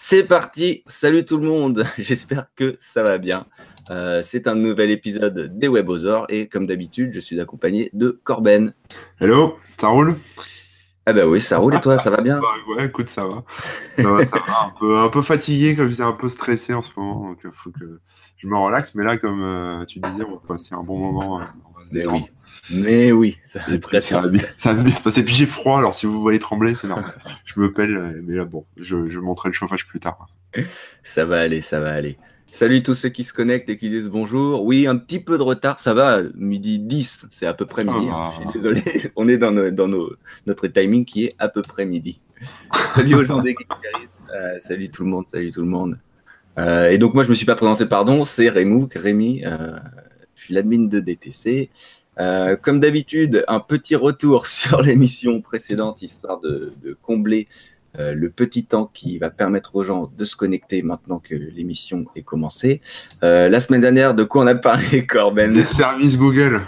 C'est parti, salut tout le monde, j'espère que ça va bien. Euh, c'est un nouvel épisode des Webosaures et comme d'habitude, je suis accompagné de Corben. Hello, ça roule? Ah bah oui, ça roule et toi, ça va bien? Bah Ouais, écoute, ça va. Ça va, ça va. Un, peu, un peu fatigué, comme c'est un peu stressé en ce moment, donc il faut que je me relaxe. Mais là, comme euh, tu disais, on va passer un bon moment, euh, Mais oui, mais oui, ça va Et très puis, ça bien. bien, ça va bien se passer. Puis j'ai froid, alors si vous voyez trembler, c'est normal. je me pèle, euh, mais là, bon, je, je montrerai le chauffage plus tard. Ça va aller, ça va aller. Salut tous ceux qui se connectent et qui disent bonjour. Oui, un petit peu de retard, ça va, midi 10, c'est à peu près midi. Ah. Je suis désolé, on est dans, nos- dans nos- notre timing qui est à peu près midi. Salut aux gens des. Euh, salut tout le monde, salut tout le monde. Euh, et donc moi je me suis pas présenté, pardon, c'est Rémou, Rémi, euh, suis l'admin de DTC. Euh, comme d'habitude, un petit retour sur l'émission précédente, histoire de, combler euh, le petit temps qui va permettre aux gens de se connecter maintenant que l'émission est commencée. Euh, la semaine dernière, de quoi on a parlé, Corben? Des services Google.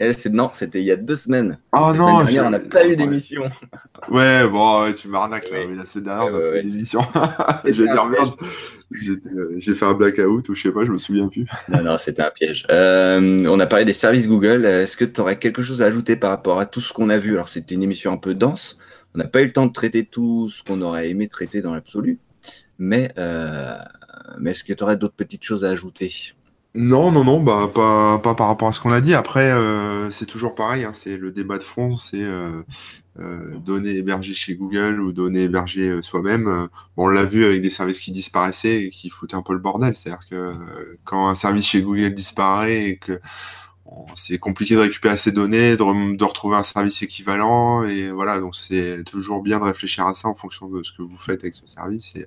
Elle, c'est- Non, c'était il y a deux semaines. Oh la non, dernière, on n'a pas eu ouais. d'émission. Ouais, bon, ouais, tu m'arnaques là. Oui. mais la semaine dernière, on a Ouais, fait ouais. une émission. J'ai un dire merde. J'ai fait un blackout ou je sais pas, je me souviens plus. Non, non, c'était un piège. Euh, on a parlé des services Google. Est-ce que tu aurais quelque chose à ajouter par rapport à tout ce qu'on a vu? Alors, c'était une émission un peu dense. On n'a pas eu le temps de traiter tout ce qu'on aurait aimé traiter dans l'absolu. Mais, euh, mais est-ce que tu aurais d'autres petites choses à ajouter? Non, non, non, bah pas, pas par rapport à ce qu'on a dit. Après, euh, c'est toujours pareil, hein, c'est le débat de fond, c'est euh, euh, données hébergées chez Google ou données hébergées euh, soi-même. Bon, on l'a vu avec des services qui disparaissaient et qui foutaient un peu le bordel. C'est-à-dire que euh, quand un service chez Google disparaît et que c'est compliqué de récupérer ces données, de, de retrouver un service équivalent, et voilà, donc c'est toujours bien de réfléchir à ça en fonction de ce que vous faites avec ce service et,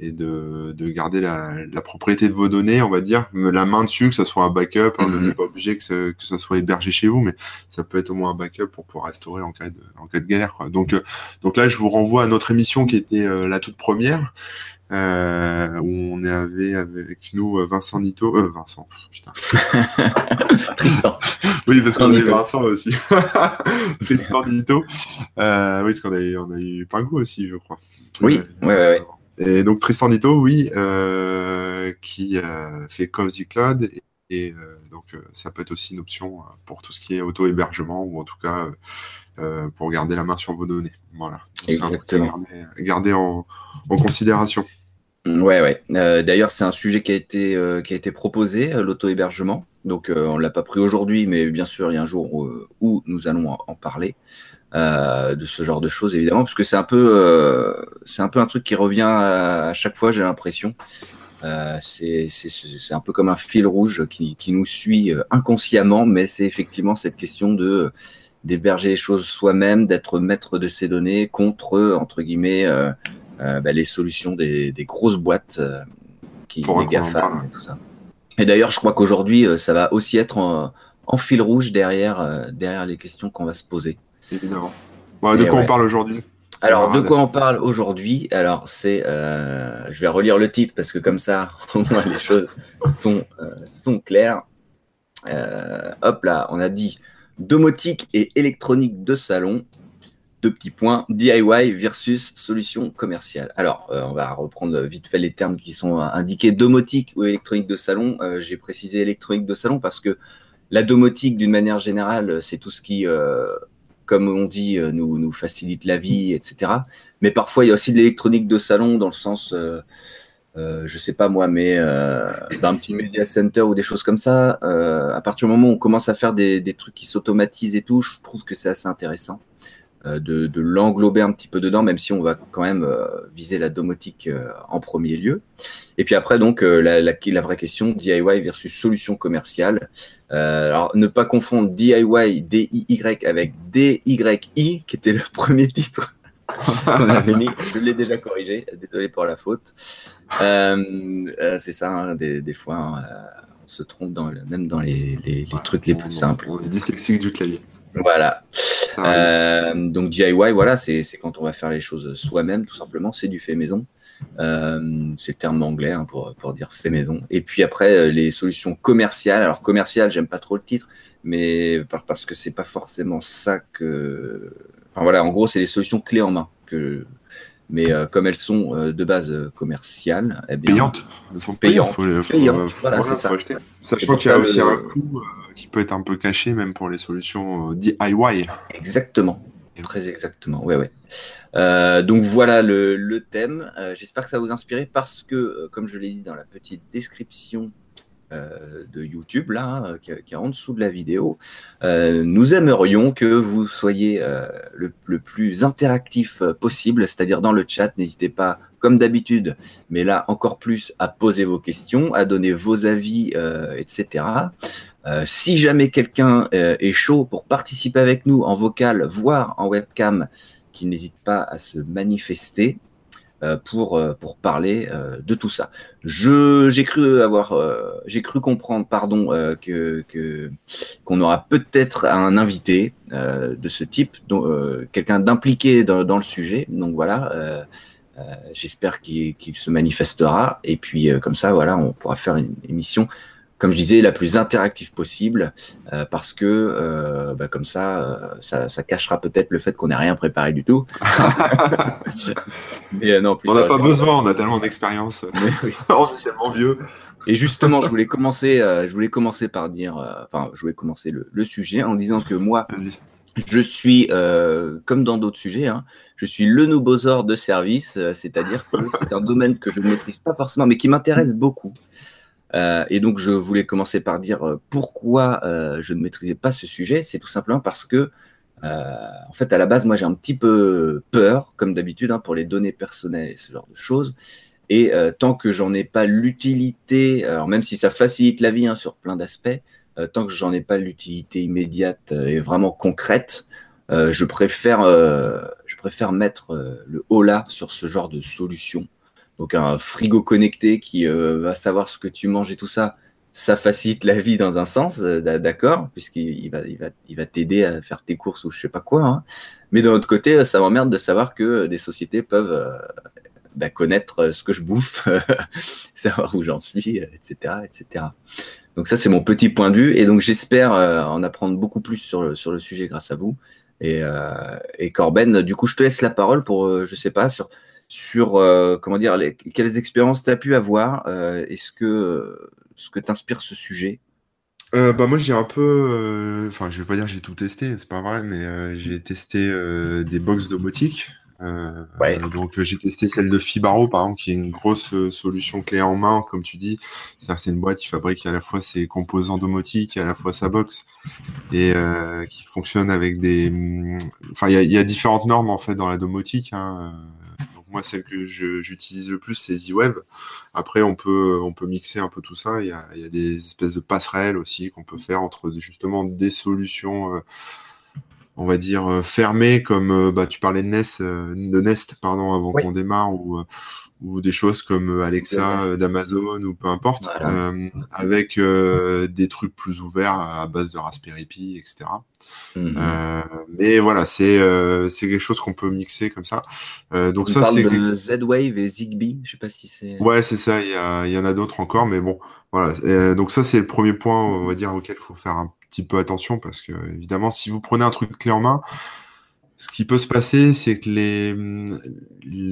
et de, de garder la, la propriété de vos données, on va dire, la main dessus, que ça soit un backup, hein, Mhm. on n'est pas obligé que, ça- que ça soit hébergé chez vous, mais ça peut être au moins un backup pour pouvoir restaurer en cas de, en cas de galère. Quoi. Donc, euh, donc là, je vous renvoie à notre émission qui était euh, la toute première, euh, où on avait avec nous euh, Vincent Nito, euh, Vincent, putain. Tristan. Oui, parce qu'on a eu Nito. Vincent aussi. Tristan Nito. Euh, oui, parce qu'on a eu, on a eu Pingo aussi, je crois. Oui, Euh, ouais, ouais. Et donc Tristan Nito, oui, euh, qui euh, fait Cozy Cloud. Et, et, euh, donc, euh, ça peut être aussi une option euh, pour tout ce qui est auto-hébergement ou en tout cas euh, euh, pour garder la main sur vos données. Voilà. Donc, c'est un truc à Exactement. Garder, garder en, en considération. Ouais, ouais. Euh, D'ailleurs, c'est un sujet qui a été, euh, proposé, euh, l'auto-hébergement. Donc, on ne l'a pas pris aujourd'hui, mais bien sûr, il y a un jour où, nous allons en, parler de ce genre de choses, évidemment, parce que c'est un peu, un truc qui revient à, chaque fois, j'ai l'impression. C'est un peu comme un fil rouge qui, nous suit inconsciemment, mais c'est effectivement cette question de d'héberger les choses soi-même, d'être maître de ses données contre, entre guillemets, bah, les solutions des, des grosses boîtes euh, qui les qu'on en GAFA parle. et tout ça. Et d'ailleurs, je crois qu'aujourd'hui, euh, ça va aussi être en, en fil rouge derrière, euh, derrière les questions qu'on va se poser. Évidemment. Bon, de quoi ouais. on parle aujourd'hui Alors, de quoi on parle aujourd'hui Alors, c'est, euh, je vais relire le titre parce que comme ça, au moins les choses sont, euh, sont claires. Euh, hop là, on a dit domotique et électronique de salon. Deux petits points, DIY versus solution commerciale. Alors, euh, on va reprendre vite fait les termes qui sont indiqués. Domotique ou électronique de salon. Euh, J'ai précisé électronique de salon parce que la domotique, d'une manière générale, c'est tout ce qui, euh, comme on dit, nous, facilite la vie, etc. Mais parfois, il y a aussi de l'électronique de salon dans le sens, euh, je sais pas moi, mais d'un petit media center ou des choses comme ça. à partir du moment où on commence à faire des, des trucs qui s'automatisent et tout, je trouve que c'est assez intéressant de, de l'englober un petit peu dedans, même si on va quand même euh, viser la domotique euh, en premier lieu. Et puis après, donc, euh, la, la, la vraie question, DIY versus solution commerciale. Euh, alors, ne pas confondre DIY, D-I-Y avec D-Y-I, qui était le premier titre qu'on avait mis. Je l'ai déjà corrigé, désolé pour la faute. Euh, euh, c'est ça, hein, des, des fois, hein, euh, on se trompe dans même dans les, les- les trucs les plus simples. On est dyslexique du clavier. Voilà. Arrive. Euh, donc DIY, voilà, c'est quand on va faire les choses soi-même, tout simplement. C'est du fait maison. Euh, c'est le terme anglais hein, pour, pour dire fait maison. Et puis après, euh, les solutions commerciales. Alors commercial, j'aime pas trop le titre, mais par- parce que c'est pas forcément ça que. Enfin voilà, en gros, c'est les solutions clés en main que mais comme elles sont de base commerciales, eh bien, payantes. Elles sont payantes. Faut, voilà, Sachant qu'il y a aussi un coût qui peut être un peu caché, même pour les solutions DIY. Exactement. Très exactement, ouais, ouais. Euh, donc voilà le, thème. Euh, j'espère que ça vous inspirer parce que, euh, comme je l'ai dit dans la petite description de YouTube, là, qui, est en dessous de la vidéo, nous aimerions que vous soyez le, le, plus interactif possible, c'est-à-dire dans le chat. N'hésitez pas, comme d'habitude, mais là encore plus, à poser vos questions, à donner vos avis, etc. si jamais quelqu'un est chaud pour participer avec nous en vocal, voire en webcam, qu'il n'hésite pas à se manifester euh, pour, euh, pour parler euh, de tout ça. J'ai cru avoir, j'ai cru comprendre, pardon, que, qu'on aura peut-être un invité de ce type, quelqu'un d'impliqué dans, le sujet. Donc voilà, j'espère qu'il, qu'il se manifestera. Et puis comme ça, voilà, on pourra faire une émission comme je disais, la plus interactive possible, euh, parce que euh, bah, comme ça, euh, ça, cachera peut-être le fait qu'on n'ait rien préparé du tout. Mais, non, on n'a pas besoin, on a tellement d'expérience. on est tellement vieux. Et justement, je voulais commencer, je voulais commencer par dire, enfin, je voulais commencer le, sujet en disant que moi, je suis, comme dans d'autres sujets, hein, je suis le nouveau de service, c'est-à-dire que c'est un domaine que je ne maîtrise pas forcément, mais qui m'intéresse beaucoup. Euh, et donc, je voulais commencer par dire euh, pourquoi euh, je ne maîtrisais pas ce sujet. C'est tout simplement parce que, en fait, à la base, moi, j'ai un petit peu peur, comme d'habitude, hein, pour les données personnelles et ce genre de choses. Et tant que j'en ai pas l'utilité, même si ça facilite la vie hein, sur plein d'aspects, tant que j'en ai pas l'utilité immédiate et vraiment concrète, je préfère, je préfère mettre le haut là sur ce genre de solution donc un frigo connecté qui euh, va savoir ce que tu manges et tout ça, ça facilite la vie dans un sens, euh, d'accord, puisqu'il va, il va, il va t'aider à faire tes courses ou je sais pas quoi. Hein. Mais d'un autre côté, ça m'emmerde de savoir que des sociétés peuvent euh, bah, connaître ce que je bouffe, savoir où j'en suis, etc., etc. Donc ça, c'est mon petit point de vue. Et donc j'espère en apprendre beaucoup plus sur le, sujet grâce à vous. Et Corben, du coup, je te laisse la parole pour, je sais pas, sur sur euh, comment dire quelles expériences tu as pu avoir euh, Est-ce que ce que t'inspire ce sujet? Euh, bah moi j'ai un peu, enfin je vais pas dire j'ai tout testé, c'est pas vrai, mais j'ai testé des box domotique. Ouais. donc j'ai testé celle de Fibaro par exemple qui est une grosse solution clé en main comme tu dis. C'est une boîte qui fabrique à la fois ses composants domotiques et à la fois sa box et qui fonctionne avec des, enfin il y, y, a différentes normes en fait dans la domotique. Hein moi, celle que j'utilise le plus, c'est Z-Web. Après, on peut, on peut mixer un peu tout ça. Il y a, il y a des espèces de passerelles aussi qu'on peut faire entre justement des solutions, euh, on va dire, euh, fermées, comme euh, bah, tu parlais de Nest, de Nest pardon, avant qu'on démarre, ou ou des choses comme euh, Alexa euh, d'Amazon ou peu importe, euh, avec des trucs plus ouverts à base de Raspberry Pi, etc. Mhm. mais voilà, c'est quelque chose qu'on peut mixer comme ça. donc ça, c'est Z-Wave et Zigbee. Je sais pas si c'est. Ouais, c'est ça. Il y, a, y en a d'autres encore, mais bon, voilà. donc ça, c'est le premier point, on va dire, auquel il faut faire un petit peu attention parce que évidemment, si vous prenez un truc clé en main, ce qui peut se passer, c'est que les,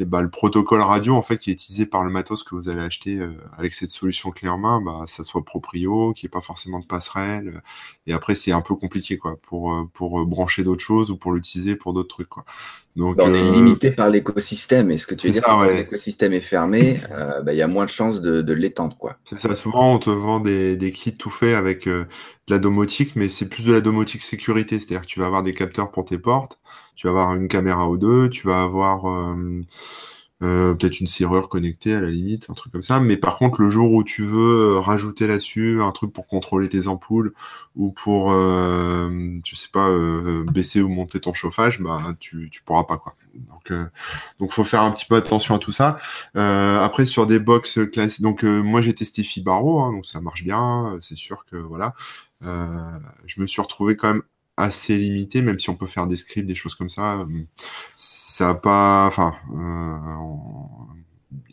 bah, le protocole radio en fait qui est utilisé par le matos que vous allez acheter euh, avec cette solution clé en main, bah, ça soit proprio, qui n'y ait pas forcément de passerelle. Euh, et après, c'est un peu compliqué quoi pour euh, pour brancher d'autres choses ou pour l'utiliser pour d'autres trucs quoi. Donc, bah, on est limité par l'écosystème. Et ce que tu veux dire, c'est que si l'écosystème est fermé, il y a moins de chances de, de l'étendre quoi. C'est ça. Souvent, on te vend des, des kits tout faits avec de la domotique, mais c'est plus de la domotique sécurité, c'est-à-dire que tu vas avoir des capteurs pour tes portes tu vas avoir une caméra ou deux, tu vas avoir euh, euh, peut-être une serrure connectée à la limite, un truc comme ça. Mais par contre, le jour où tu veux euh, rajouter là-dessus un truc pour contrôler tes ampoules ou pour, euh, je sais pas, baisser ou monter ton chauffage, bah tu, tu pourras pas quoi. Donc, donc faut faire un petit peu attention à tout ça. après sur des box classiques, donc moi j'ai testé Fibaro, hein, donc ça marche bien. C'est sûr que voilà. je me suis retrouvé quand même assez limité, même si on peut faire des scripts, des choses comme ça. Ça a pas, enfin, euh,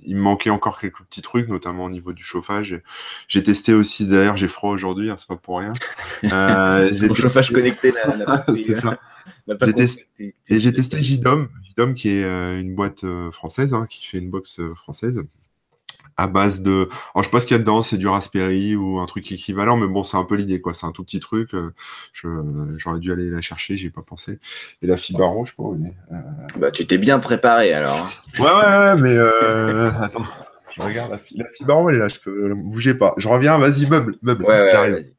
il me manquait encore quelques petits trucs, notamment au niveau du chauffage. J'ai testé aussi, d'ailleurs, j'ai froid aujourd'hui, hein, c'est pas pour rien. Euh, Ton chauffage connecté c'est ça. Et j'ai testé JDOM, JDOM qui est euh, une boîte euh, française, hein, qui fait une box française à base de. Alors, je sais pas ce qu'il y a dedans, c'est du Raspberry ou un truc équivalent, mais bon, c'est un peu l'idée, quoi. C'est un tout petit truc. J'aurais dû aller la chercher, j'ai pas pensé. Et la Fibaro, je sais pas où Bah, tu t'es bien préparé alors. Hein. Ouais, ouais, ouais, mais attends. Je regarde la, Fibaro, elle est là, je peux bouger pas. Je reviens, vas-y, meuble, meuble. Ouais, ouais,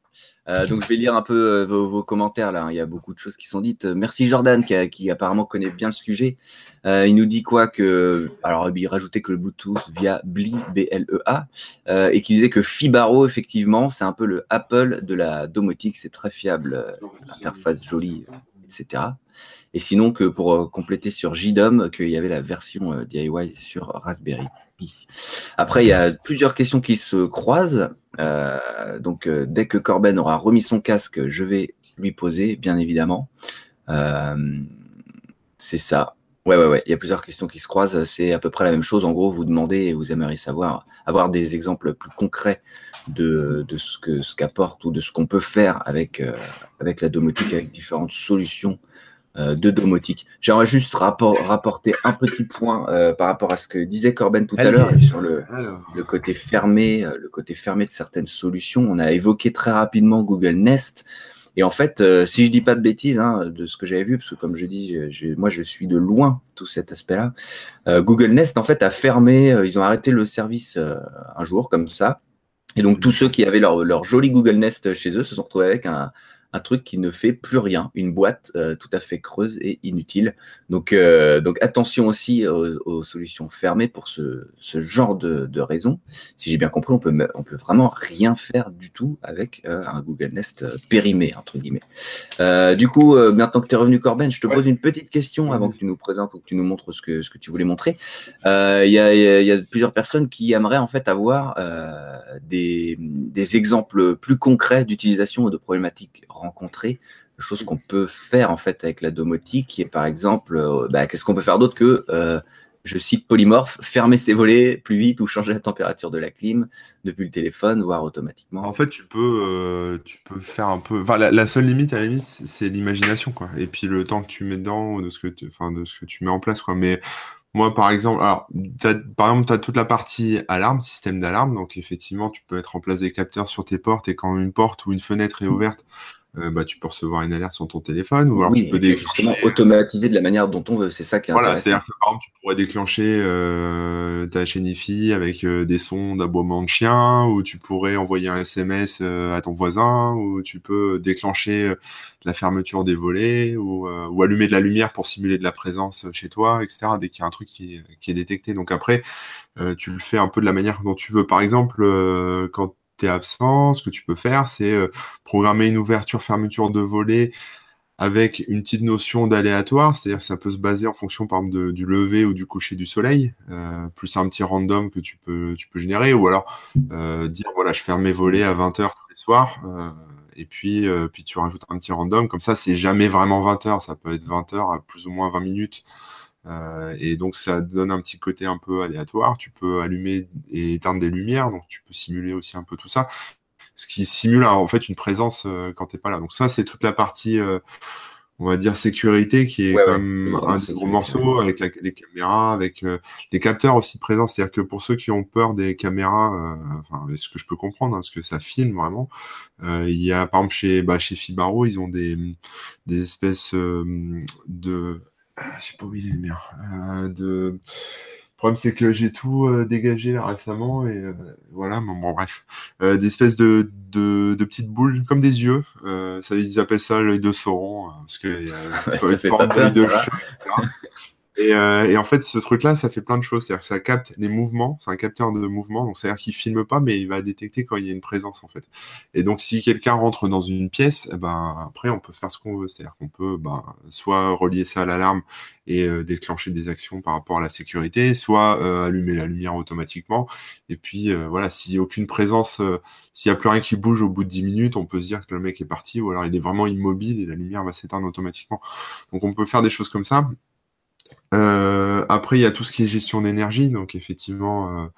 euh, donc je vais lire un peu euh, vos, commentaires là. Il y a beaucoup de choses qui sont dites. Merci Jordan qui, apparemment connaît bien le sujet. Euh, il nous dit quoi que alors il rajoutait que le Bluetooth via BLE et qu'il disait que Fibaro effectivement c'est un peu le Apple de la domotique. C'est très fiable, interface jolie, etc. Et sinon que pour compléter sur JDOM qu'il y avait la version DIY sur Raspberry. Après, il y a plusieurs questions qui se croisent. Euh, donc, euh, dès que Corben aura remis son casque, je vais lui poser, bien évidemment. Euh, c'est ça. Ouais, ouais, ouais. Il y a plusieurs questions qui se croisent. C'est à peu près la même chose. En gros, vous demandez et vous aimeriez savoir, avoir des exemples plus concrets de, ce que ce qu'apporte ou de ce qu'on peut faire avec, avec la domotique, avec différentes solutions de domotique. J'aimerais juste rapporter un petit point euh, par rapport à ce que disait Corben tout à l'heure sur le, côté fermé, euh, le côté fermé de certaines solutions. On a évoqué très rapidement Google Nest. Et en fait, si je dis pas de bêtises hein, de ce que j'avais vu, parce que comme je dis, moi je suis de loin tout cet aspect-là. Google Nest en fait a fermé, ils ont arrêté le service un jour comme ça. Et donc tous ceux qui avaient leur, leur joli Google Nest chez eux se sont retrouvés avec un, un truc qui ne fait plus rien, une boîte euh, tout à fait creuse et inutile. Donc, euh, donc attention aussi aux, solutions fermées pour ce, ce genre de, de raisons. Si j'ai bien compris, on peut, on peut vraiment rien faire du tout avec euh, un Google Nest périmé, entre guillemets. du coup, maintenant que tu es revenu, Corben, je te pose une petite question avant que tu nous présentes ou que tu nous montres ce que, ce que tu voulais montrer. Il y, a, y, a, plusieurs personnes qui aimeraient en fait avoir des, des exemples plus concrets d'utilisation de problématiques rencontrer, chose qu'on peut faire en fait avec la domotique, qui est par exemple, euh, bah, qu'est-ce qu'on peut faire d'autre que, euh, je cite polymorphe, fermer ses volets plus vite ou changer la température de la clim depuis le téléphone, voire automatiquement. En fait, tu peux, euh, tu peux faire un peu. Enfin, la, seule limite à la limite, c'est l'imagination, quoi. Et puis le temps que tu mets dedans, de ce que tu, enfin, de ce que tu mets en place, quoi. Mais moi, par exemple, alors, par exemple, tu as toute la partie alarme, système d'alarme. Donc, effectivement, tu peux mettre en place des capteurs sur tes portes et quand une porte ou une fenêtre est ouverte, euh, bah, tu peux recevoir une alerte sur ton téléphone ou alors tu peux justement automatiser de la manière dont on veut. C'est ça qui est Voilà, c'est-à-dire que par exemple, tu pourrais déclencher euh, ta chaîne IFI avec euh, des sons d'aboiement de chien ou tu pourrais envoyer un SMS à ton voisin ou tu peux déclencher la fermeture des volets ou, ou, allumer de la lumière pour simuler de la présence chez toi, etc. Dès qu'il y a un truc qui, qui est détecté. Donc après, tu le fais un peu de la manière dont tu veux. Par exemple, quand absent, ce que tu peux faire, c'est euh, programmer une ouverture, fermeture de volet avec une petite notion d'aléatoire, c'est-à-dire que ça peut se baser en fonction par exemple du lever ou du coucher du soleil, euh, plus un petit random que tu peux, tu peux générer, ou alors euh, dire voilà, je ferme mes volets à 20h tous les soirs, et puis, puis tu rajoutes un petit random, comme ça c'est jamais vraiment 20h, ça peut être 20h à plus ou moins 20 minutes euh, et donc ça donne un petit côté un peu aléatoire. Tu peux allumer et éteindre des lumières, donc tu peux simuler aussi un peu tout ça. Ce qui simule en fait une présence euh, quand tu n'es pas là. Donc ça, c'est toute la partie, euh, on va dire, sécurité qui est comme un des gros morceaux avec les caméras, avec les capteurs aussi de présence. C'est-à-dire que pour ceux qui ont peur des caméras, enfin, ce que je peux comprendre, hein, parce que ça filme vraiment, il y a par exemple chez, bah, chez Fibaro, ils ont des, des espèces de ah, je sais pas où il est le mien. Euh, de... Le problème, c'est que j'ai tout euh, dégagé là récemment et euh, voilà, bon, bref. des espèces de, de, petites boules, comme des yeux. ça, ils appellent ça l'œil de Sauron, parce qu'il y a une forme d'œil de chat. Euh, et, en fait, ce truc-là, ça fait plein de choses. C'est-à-dire que ça capte les mouvements, c'est un capteur de mouvement, donc c'est-à-dire qu'il filme pas, mais il va détecter quand il y a une présence, en fait. Et donc, si quelqu'un rentre dans une pièce, eh ben, après, on peut faire ce qu'on veut. C'est-à-dire qu'on peut ben, soit relier ça à l'alarme et euh, déclencher des actions par rapport à la sécurité, soit euh, allumer la lumière automatiquement. Et puis, voilà, s'il n'y a aucune présence, s'il n'y a plus rien qui bouge au bout de 10 minutes, on peut se dire que le mec est parti, ou alors il est vraiment immobile et la lumière va s'éteindre automatiquement. Donc, on peut faire des choses comme ça. Après, il y a tout ce qui est gestion d'énergie. Donc, effectivement,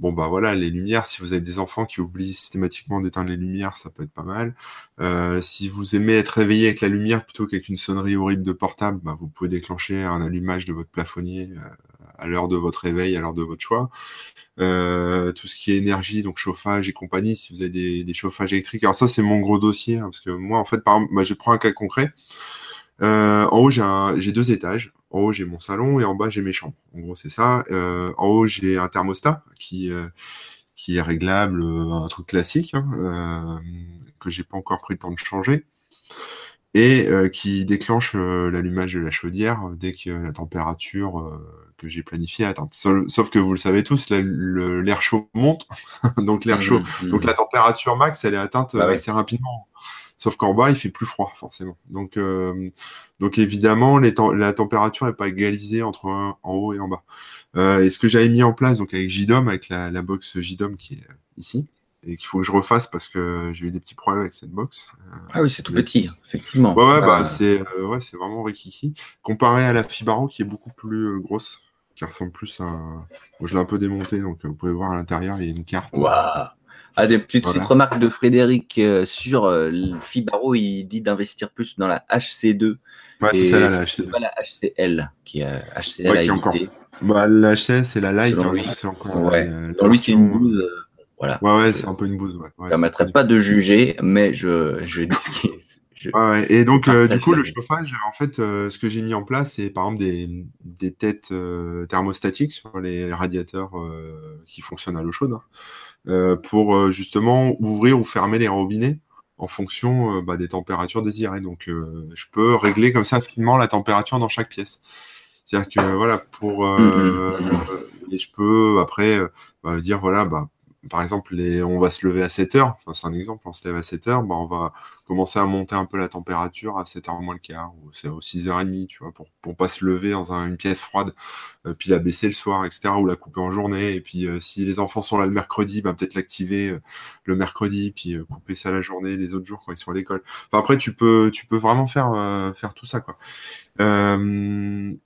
Bon, bah voilà, les lumières, si vous avez des enfants qui oublient systématiquement d'éteindre les lumières, ça peut être pas mal. Euh, si vous aimez être réveillé avec la lumière plutôt qu'avec une sonnerie horrible de portable, bah, vous pouvez déclencher un allumage de votre plafonnier euh, à l'heure de votre réveil, à l'heure de votre choix. Euh, tout ce qui est énergie, donc chauffage et compagnie, si vous avez des, chauffages électriques. Alors ça, c'est mon gros dossier, hein, parce que moi, en fait, bah, je prends un cas concret. en haut, j'ai deux étages. En haut, j'ai mon salon et en bas, j'ai mes chambres. En gros, c'est ça. Euh, en haut, j'ai un thermostat qui, euh, qui est réglable, euh, un truc classique, hein, que j'ai pas encore pris le temps de changer, et qui déclenche l'allumage de la chaudière dès que la température que j'ai planifiée est atteinte. Sauf que vous le savez tous, l'air chaud monte, donc l'air mmh, chaud, mmh. donc la température max, elle est atteinte bah assez rapidement. Sauf qu'en bas, il fait plus froid, forcément. Donc, euh, donc évidemment, la température n'est pas égalisée entre en haut et en bas. Euh, et ce que j'avais mis en place, donc avec JDOM, avec la, box JDOM qui est ici, et qu'il faut que je refasse parce que j'ai eu des petits problèmes avec cette box. ah oui, c'est tout petit, effectivement. Ouais, ouais, bah, euh, c'est ouais, vraiment rikiki. Comparé à la Fibaro qui est beaucoup plus grosse, qui ressemble plus à. je l'ai un peu démonté, donc vous pouvez voir à l'intérieur, il y a une carte. Waouh ah, des petites remarques de Frédéric euh, sur euh, Fibaro, il dit d'investir plus dans la HC2. Ouais, c'est ça la HC2. Pas la HCL, qui est HCL ouais, a qui Bah, la HCL, c'est la Light. Hein, c'est encore. Ouais. Euh, lui, c'est une bouse. Euh, voilà. Ouais, ouais, c'est un peu une bouse. Ouais. ne permettrait pas de juger, mais je, je dis ce qui est. ouais, et donc, du coup, le chauffage, en fait, ce que j'ai mis en place, c'est par exemple des, des têtes thermostatiques sur les radiateurs qui fonctionnent à l'eau chaude. Hein. Euh, pour euh, justement ouvrir ou fermer les robinets en fonction euh, bah, des températures désirées. Donc, je peux régler comme ça finement la température dans chaque pièce. C'est-à-dire que voilà, pour mmh, mmh, mmh. et je peux après bah, dire voilà, bah, par exemple, les, on va se lever à 7 heures, enfin, c'est un exemple, on se lève à 7 heures, bah, on va commencer à monter un peu la température à 7 h moins le quart, ou aux 6h30, tu vois, pour, pour pas se lever dans une pièce froide, euh, puis la baisser le soir, etc., ou la couper en journée, et puis euh, si les enfants sont là le mercredi, bah, peut-être l'activer euh, le mercredi, puis couper ça la journée, les autres jours quand ils sont à l'école. Enfin, après, tu peux, tu peux vraiment faire, faire tout ça, quoi.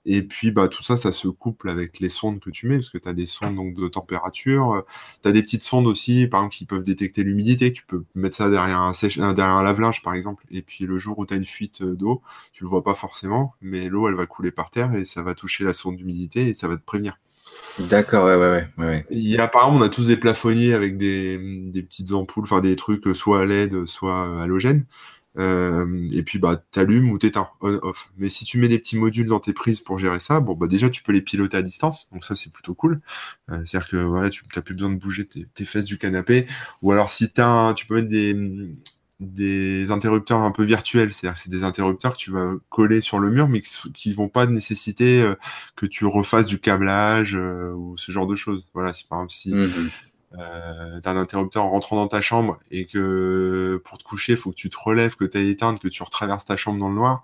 Et puis, bah, tout ça, ça se couple avec les sondes que tu mets, parce que tu as des sondes donc, de température. Tu as des petites sondes aussi, par exemple, qui peuvent détecter l'humidité. Tu peux mettre ça derrière un, derrière un lave-linge, par exemple. Et puis, le jour où tu as une fuite euh, d'eau, tu le vois pas forcément, mais l'eau, elle va couler par terre et ça va toucher la sonde d'humidité et ça va te prévenir. D'accord, ouais, ouais, ouais, Il y a, par on a tous des plafonniers avec des, des petites ampoules, enfin des trucs soit à LED, soit halogènes. Euh, et puis bah t'allumes ou t'éteins on off. Mais si tu mets des petits modules dans tes prises pour gérer ça, bon bah déjà tu peux les piloter à distance, donc ça c'est plutôt cool. Euh, C'est-à-dire que voilà, tu n'as plus besoin de bouger tes, fesses du canapé. Ou alors si t'as, tu peux mettre des des interrupteurs un peu virtuels, c'est-à-dire que c'est des interrupteurs que tu vas coller sur le mur, mais qui, vont pas nécessiter euh, que tu refasses du câblage euh, ou ce genre de choses. Voilà, c'est par exemple si mmh euh, d'un interrupteur en rentrant dans ta chambre et que pour te coucher, il faut que tu te relèves, que tu ailles éteindre, que tu retraverses ta chambre dans le noir,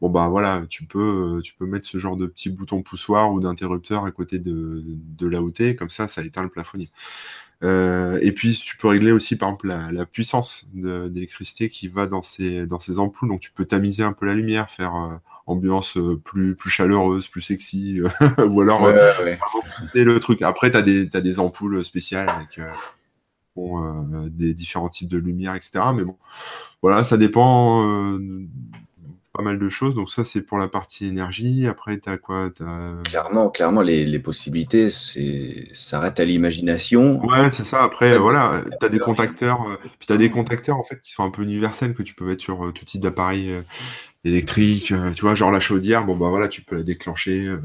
bon bah voilà, tu peux, tu peux mettre ce genre de petit bouton poussoir ou d'interrupteur à côté de, de là où comme ça, ça éteint le plafonnier. Euh, et puis tu peux régler aussi par exemple la, puissance d'électricité qui va dans ces, dans ces ampoules, donc tu peux tamiser un peu la lumière, faire euh, ambiance euh, plus, plus chaleureuse, plus sexy, ou alors euh, le truc. Après, tu as des, as des ampoules spéciales avec des différents types de lumière, etc. Mais bon, voilà, ça dépend pas mal de choses. Donc ça, c'est pour la partie énergie. Après, tu as quoi Clairement, clairement, les, les possibilités, s'arrêtent à l'imagination. Ouais, c'est ça. Après, voilà, tu as des contacteurs. puis tu as des contacteurs, en fait, qui sont un peu universels, que tu peux mettre sur tout type d'appareil électrique, euh, tu vois, genre la chaudière, bon bah voilà, tu peux la déclencher euh,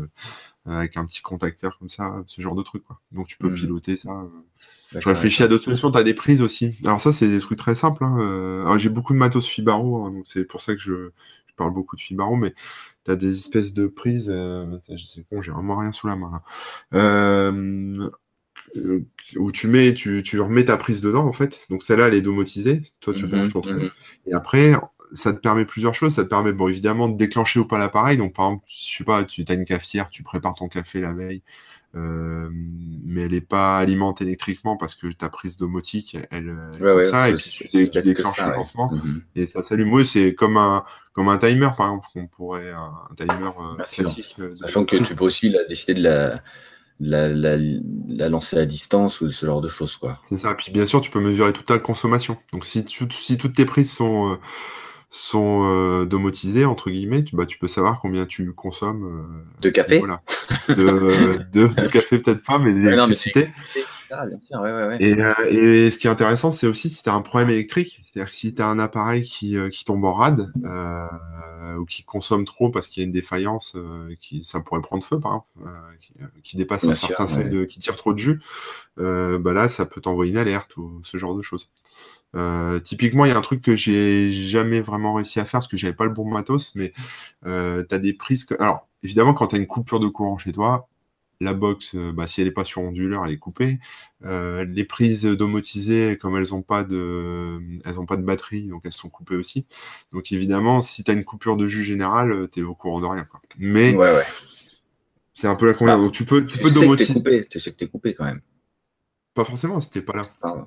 avec un petit contacteur comme ça, ce genre de truc quoi. Donc tu peux mmh. piloter ça. Euh. Je réfléchis à d'autres solutions, tu as des prises aussi. Alors ça c'est des trucs très simples. Hein. J'ai beaucoup de matos Fibaro, hein, donc c'est pour ça que je, parle beaucoup de Fibaro, mais tu as des espèces de prises. je sais pas, j'ai vraiment rien sous la main. où tu mets, tu, tu, remets ta prise dedans en fait. Donc celle-là, elle est domotisée. Toi, tu mmh branches ton truc. Mmh Et après, ça te permet plusieurs choses. Ça te permet, bon, évidemment, de déclencher ou pas l'appareil. Donc, par exemple, je sais pas, tu as une cafetière, tu prépares ton café la veille. Euh, mais elle n'est pas alimentée électriquement parce que ta prise domotique, elle, elle Ouais, ouais, ça, et puis tu, déclenches ça, le lancement Mhm. et ça s'allume. Oui, c'est comme un, comme un timer, par exemple, qu'on pourrait, un, un timer euh, classique. euh, de- Sachant que tu peux aussi la- décider de la, la, la, la lancer à distance ou ce genre de choses, quoi. C'est ça. Puis bien sûr, tu peux mesurer toute ta consommation. Donc si, tu, si toutes tes prises sont, euh, sont euh, domotisées, entre guillemets, tu, bah, tu peux savoir combien tu consommes. euh, De café niveau-là. de, de, de café peut-être pas, mais d'électricité. Ah, bien sûr, ouais, ouais, ouais. Et, euh, et ce qui est intéressant, c'est aussi si tu as un problème électrique, c'est-à-dire si tu as un appareil qui, euh, qui tombe en rade euh, ou qui consomme trop parce qu'il y a une défaillance, euh, qui, ça pourrait prendre feu par exemple, euh, qui, euh, qui dépasse un sûr, certain seuil de, qui tire trop de jus, euh, bah là ça peut t'envoyer une alerte ou ce genre de choses. Euh, typiquement, il y a un truc que j'ai jamais vraiment réussi à faire parce que j'avais pas le bon matos, mais euh, tu as des prises. Que... Alors, évidemment, quand tu as une coupure de courant chez toi, la box, euh, bah, si elle n'est pas sur onduleur, elle est coupée. Euh, les prises domotisées, comme elles n'ont pas de, elles ont pas de batterie, donc elles sont coupées aussi. Donc évidemment, si tu as une coupure de jus générale, tu es au courant de rien. quoi. Mais Ouais, ouais. c'est un peu la convention. Ah, donc tu peux, tu Tu peux sais que coupé, tu sais que t'es coupé quand même. Pas forcément si t'es pas là. Enfin,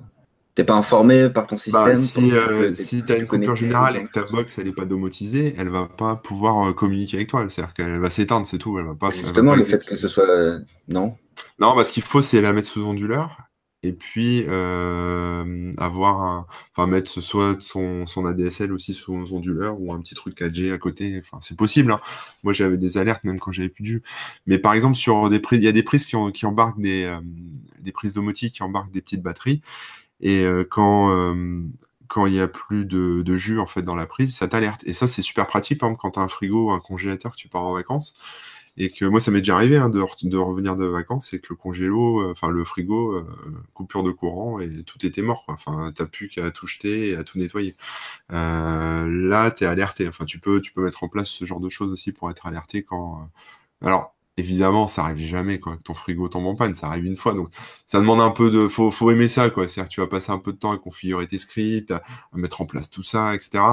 T'es pas informé par ton système Bah, pour- si que euh, si tu as une coupure générale et que ta box elle est pas domotisée, elle va pas pouvoir euh, communiquer avec toi. C'est-à-dire qu'elle va s'éteindre, c'est tout. Elle va pas. va Justement, pas le fait que ce soit. euh, Non? Non, bah, ce qu'il faut, c'est la mettre sous onduleur et puis euh, avoir un... enfin mettre soit son, son ADSL aussi sous onduleur ou un petit truc 4G à côté. Enfin, c'est possible. hein. Moi, j'avais des alertes même quand j'avais plus de jus. Mais par exemple, sur des prises, il y a des prises qui, ont- qui embarquent des, euh, des prises domotiques qui embarquent des petites batteries et euh, quand euh, quand il y a plus de, de jus en fait dans la prise, ça t'alerte. Et ça, c'est super pratique, par exemple, quand tu as un frigo un congélateur que tu pars en vacances et que moi, ça m'est déjà arrivé hein, de, de revenir de vacances et que le congélo, euh, enfin le frigo, coupure de courant et tout était mort. Enfin, t'as plus qu'à tout jeter et à tout nettoyer. Là, tu es alerté. Enfin, tu peux, tu peux mettre en place ce genre de choses aussi pour être alerté quand. Alors, évidemment, ça arrive jamais quoi, que ton frigo tombe en panne. Ça arrive une fois, donc ça demande un peu de. Faut, faut aimer ça, quoi. C'est-à-dire que tu vas passer un peu de temps à configurer tes scripts, à, à mettre en place tout ça, etc.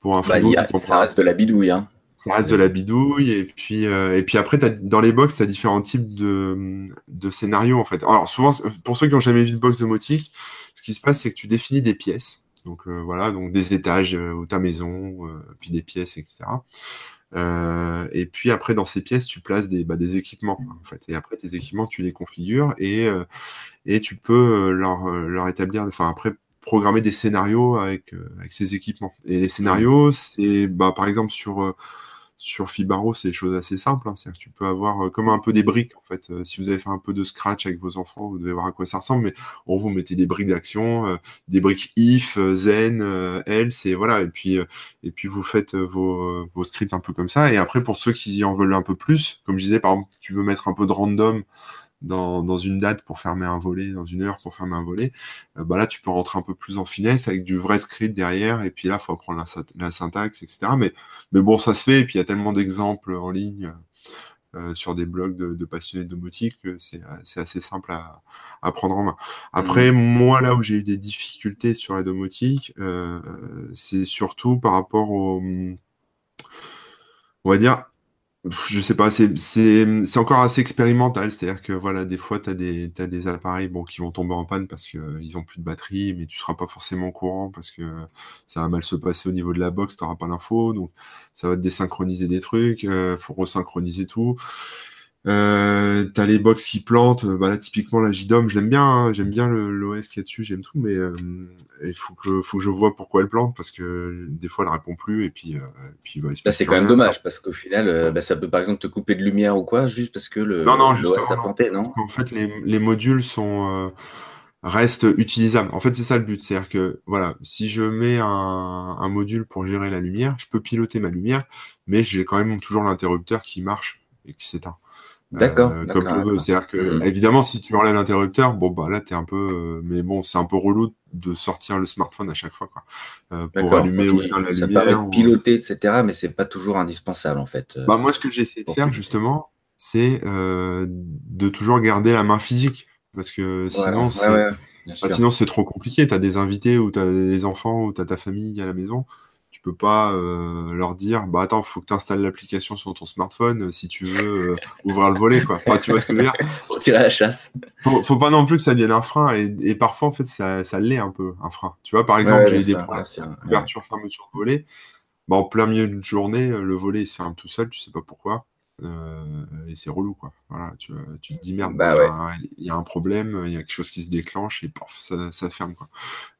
Pour un Bah, frigo a- ça reste de la bidouille. Hein. ça reste de la bidouille et puis euh, et puis après dans les box tu as différents types de, de scénarios en fait. Alors souvent pour ceux qui ont jamais vu de box domotique, ce qui se passe c'est que tu définis des pièces. Donc euh, voilà, donc des étages euh, ou ta maison, euh, puis des pièces, etc. Euh, et puis après dans ces pièces tu places des, bah, des équipements en fait. Et après tes équipements tu les configures et euh, et tu peux euh, leur, euh, leur établir, enfin après programmer des scénarios avec, euh, avec ces équipements. Et les scénarios, c'est bah, par exemple sur, euh, sur Fibaro, c'est des choses assez simples. hein. C'est-à-dire tu peux avoir euh, comme un peu des briques. En fait, Euh, si vous avez fait un peu de scratch avec vos enfants, vous devez voir à quoi ça ressemble. Mais en vous mettez des briques d'action, euh, des briques if, zen, else, et voilà. Et puis, et puis vous faites vos, vos scripts un peu comme ça. Et après, pour ceux qui en veulent un peu plus, comme je disais, par exemple, tu veux mettre un peu de random dans, dans une date pour fermer un volet, dans une heure pour fermer un volet, euh, bah là tu peux rentrer un peu plus en finesse avec du vrai script derrière, et puis là il faut apprendre la, syn- la syntaxe, etc. Mais, mais bon, ça se fait, et puis il y a tellement d'exemples en ligne euh, sur des blogs de, de passionnés de domotique que c'est euh, c'est assez simple à, à prendre en main. Après, moi là où j'ai eu des difficultés sur la domotique, euh, c'est surtout par rapport au... On va dire, je sais pas, c'est encore assez expérimental. C'est-à-dire que voilà, des fois, tu as des, appareils bon, qui vont tomber en panne parce qu'ils ont plus de batterie, mais tu seras pas forcément courant parce que ça va mal se passer au niveau de la box, tu n'auras pas l'info. Donc, ça va te désynchroniser des trucs, il faut resynchroniser tout. Euh, t'as les box qui plantent, bah là typiquement la JDOM, je l'aime bien, hein, j'aime bien l'OS qu'il y a dessus, j'aime tout, mais euh, il faut que, faut que je vois pourquoi elle plante parce que des fois elle répond plus et puis, euh, et puis bah, Là, passe c'est quand même dommage parce qu'au final, euh, bah, ça peut par exemple te couper de lumière ou quoi, juste parce que le Non, non, justement, a planté, non? En fait, les, les modules sont euh, restent utilisables. En fait, c'est ça le but. C'est-à-dire que voilà, si je mets un, un module pour gérer la lumière, je peux piloter ma lumière, mais j'ai quand même toujours l'interrupteur qui marche et qui s'éteint. D'accord, Euh, comme je veux. C'est-à-dire que, Mhm. évidemment, si tu enlèves l'interrupteur, bon, bah là, t'es un peu. euh, mais bon, c'est un peu relou de sortir le smartphone à chaque fois, quoi. Euh, pour allumer ou éteindre la ça lumière. permet de piloter, etc., mais c'est pas toujours indispensable en fait. Bah, moi, ce que j'ai essayé de faire, justement, c'est euh, de toujours garder la main physique. Parce que sinon, c'est. ouais, Bah, sinon, c'est trop compliqué. Tu as des invités ou tu as des enfants ou tu as ta famille à la maison. Tu peux pas euh, leur dire bah attends, faut que tu installes l'application sur ton smartphone euh, si tu veux euh, ouvrir le volet quoi. Enfin, tu vois ce que je veux dire? Pour tirer à la chasse. faut, faut pas non plus que ça devienne un frein et, parfois en fait ça, ça l'est un peu un frein. Tu vois, par exemple, j'ai eu des problèmes d'ouverture, fermeture de volet. Bah, en plein milieu d'une journée, le volet il se ferme tout seul, tu sais pas pourquoi. Euh, et c'est relou, quoi. Voilà, tu, tu, te dis merde, bah il y a un problème, il y a quelque chose qui se déclenche et paf, ça, ça ferme, quoi.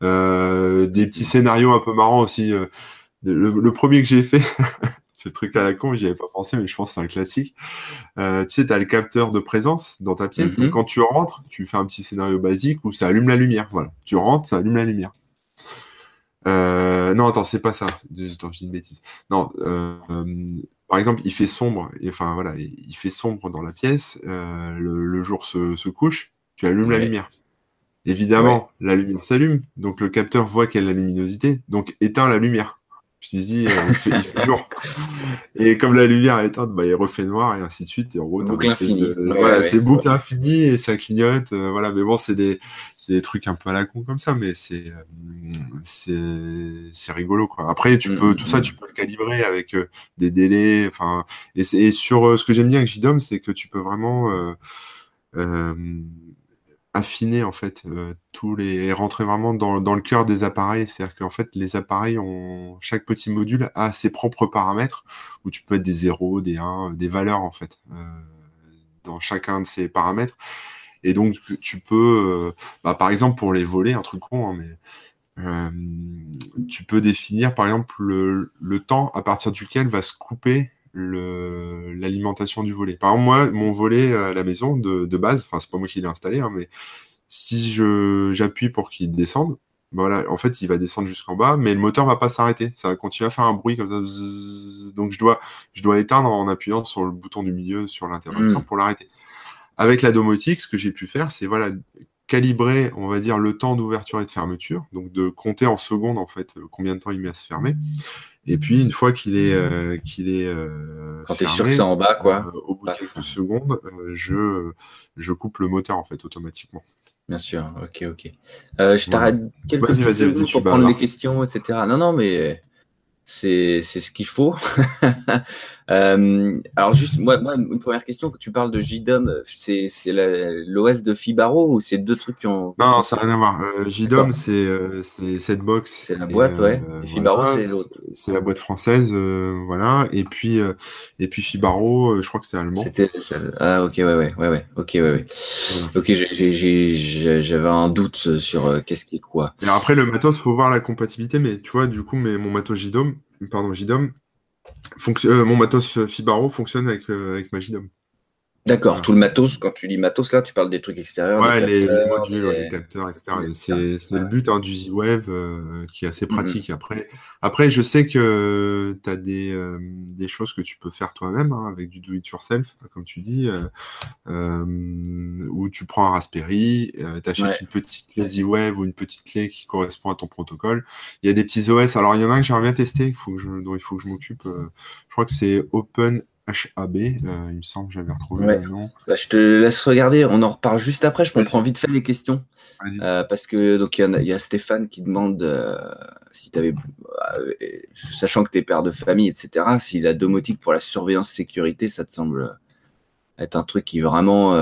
Euh, des petits scénarios un peu marrants aussi. Euh, le, premier que j'ai fait, c'est le truc à la con, j'y avais pas pensé, mais je pense que c'est un classique. tu sais, tu as le capteur de présence dans ta pièce. Mm-hmm. quand tu rentres, tu fais un petit scénario basique où ça allume la lumière. Voilà, tu rentres, ça allume la lumière. non, attends, c'est pas ça. Attends, je dis une bêtise. Non, par exemple, il fait sombre, enfin voilà, il fait sombre dans la pièce, euh, le, jour se, couche, tu allumes la lumière. Évidemment, la lumière s'allume, donc le capteur voit quelle est la luminosité, donc éteint la lumière. Euh, il, fait, jour. Et comme la lumière est éteinte, bah, il refait noir et ainsi de suite. Et en gros, boucle infinie. voilà, c'est boucle infinie et ça clignote. Euh, voilà, mais bon, c'est des, des trucs un peu à la con comme ça, mais c'est, euh, c'est, rigolo, quoi. Après, tu mm, peux, tout ça, mm. tu peux le calibrer avec des délais. Enfin, et, et, sur ce que j'aime bien avec JDOM, c'est que tu peux vraiment, affiner en fait euh, tous les rentrer vraiment dans, dans le cœur des appareils. C'est-à-dire qu'en fait les appareils ont chaque petit module a ses propres paramètres où tu peux être des 0 des 1 des valeurs en fait euh, dans chacun de ces paramètres. Et donc tu peux euh, bah, par exemple pour les volets un truc con hein, mais tu peux définir par exemple le, le temps à partir duquel va se couper l'alimentation du volet. Par exemple, moi, mon volet à la maison de, de base, enfin, c'est pas moi qui l'ai installé, hein, mais si je j'appuie pour qu'il descende, voilà, en fait, il va descendre jusqu'en bas, mais le moteur va pas s'arrêter. Ça va continuer à faire un bruit comme ça. Donc, je dois, je dois éteindre en appuyant sur le bouton du milieu sur l'interrupteur mm. pour l'arrêter. Avec la domotique, ce que j'ai pu faire, c'est voilà, calibrer, on va dire, le temps d'ouverture et de fermeture, donc de compter en secondes, en fait, combien de temps il met à se fermer. Et puis, une fois qu'il est, euh, qu'il est euh, quand tu es sûr que c'est en bas, quoi. Euh, au bout de quelques secondes, je, je coupe le moteur, en fait, automatiquement. Bien sûr, ok, ok. je t'arrête quelques secondes pour prendre les questions, etc. Non, non, mais c'est ce qu'il faut. Euh, alors juste, moi, moi, une première question, que tu parles de JDOM, c'est l'OS de Fibaro ou c'est deux trucs qui ont... Non, ça n'a rien à voir. Euh, JDOM, c'est euh, cette box. C'est la boîte, ouais. Et Fibaro, c'est l'autre. C'est la boîte française, voilà. Et puis, et puis Fibaro, je crois que c'est allemand. Ah, ok, ouais, ouais, ouais, ouais. Ok, ouais, ouais. Ok, j'avais un doute sur qu'est-ce qui est quoi. Et après, le matos, faut voir la compatibilité, mais tu vois, du coup, mais mon matos JDOM, pardon, JDOM, euh, mon matos Fibaro fonctionne avec, euh, avec Magidom. D'accord, tout le matos, quand tu dis matos là, tu parles des trucs extérieurs. Ouais, les, modules, les... capteurs, etc. C'est le but hein, du Z-Wave euh, qui est assez mhm. pratique. Après, après, je sais que tu as des, des, choses que tu peux faire toi-même hein, avec du do-it-yourself, comme tu dis, où tu prends un Raspberry, tu achètes une petite clé Z-Wave ou une petite clé qui correspond à ton protocole. Il y a des petits OS. Alors, il y en a un que j'aimerais bien tester, il faut que je, dont il faut que je m'occupe. je crois que c'est Open HAB, euh, il me semble que j'avais retrouvé le nom. Bah, je te laisse regarder, on en reparle juste après, je comprends vite fait les questions. Euh, parce que donc il y, a Stéphane qui demande euh, si tu avais, sachant que tu es père de famille, etc., si la domotique pour la surveillance sécurité, ça te semble être un truc qui vraiment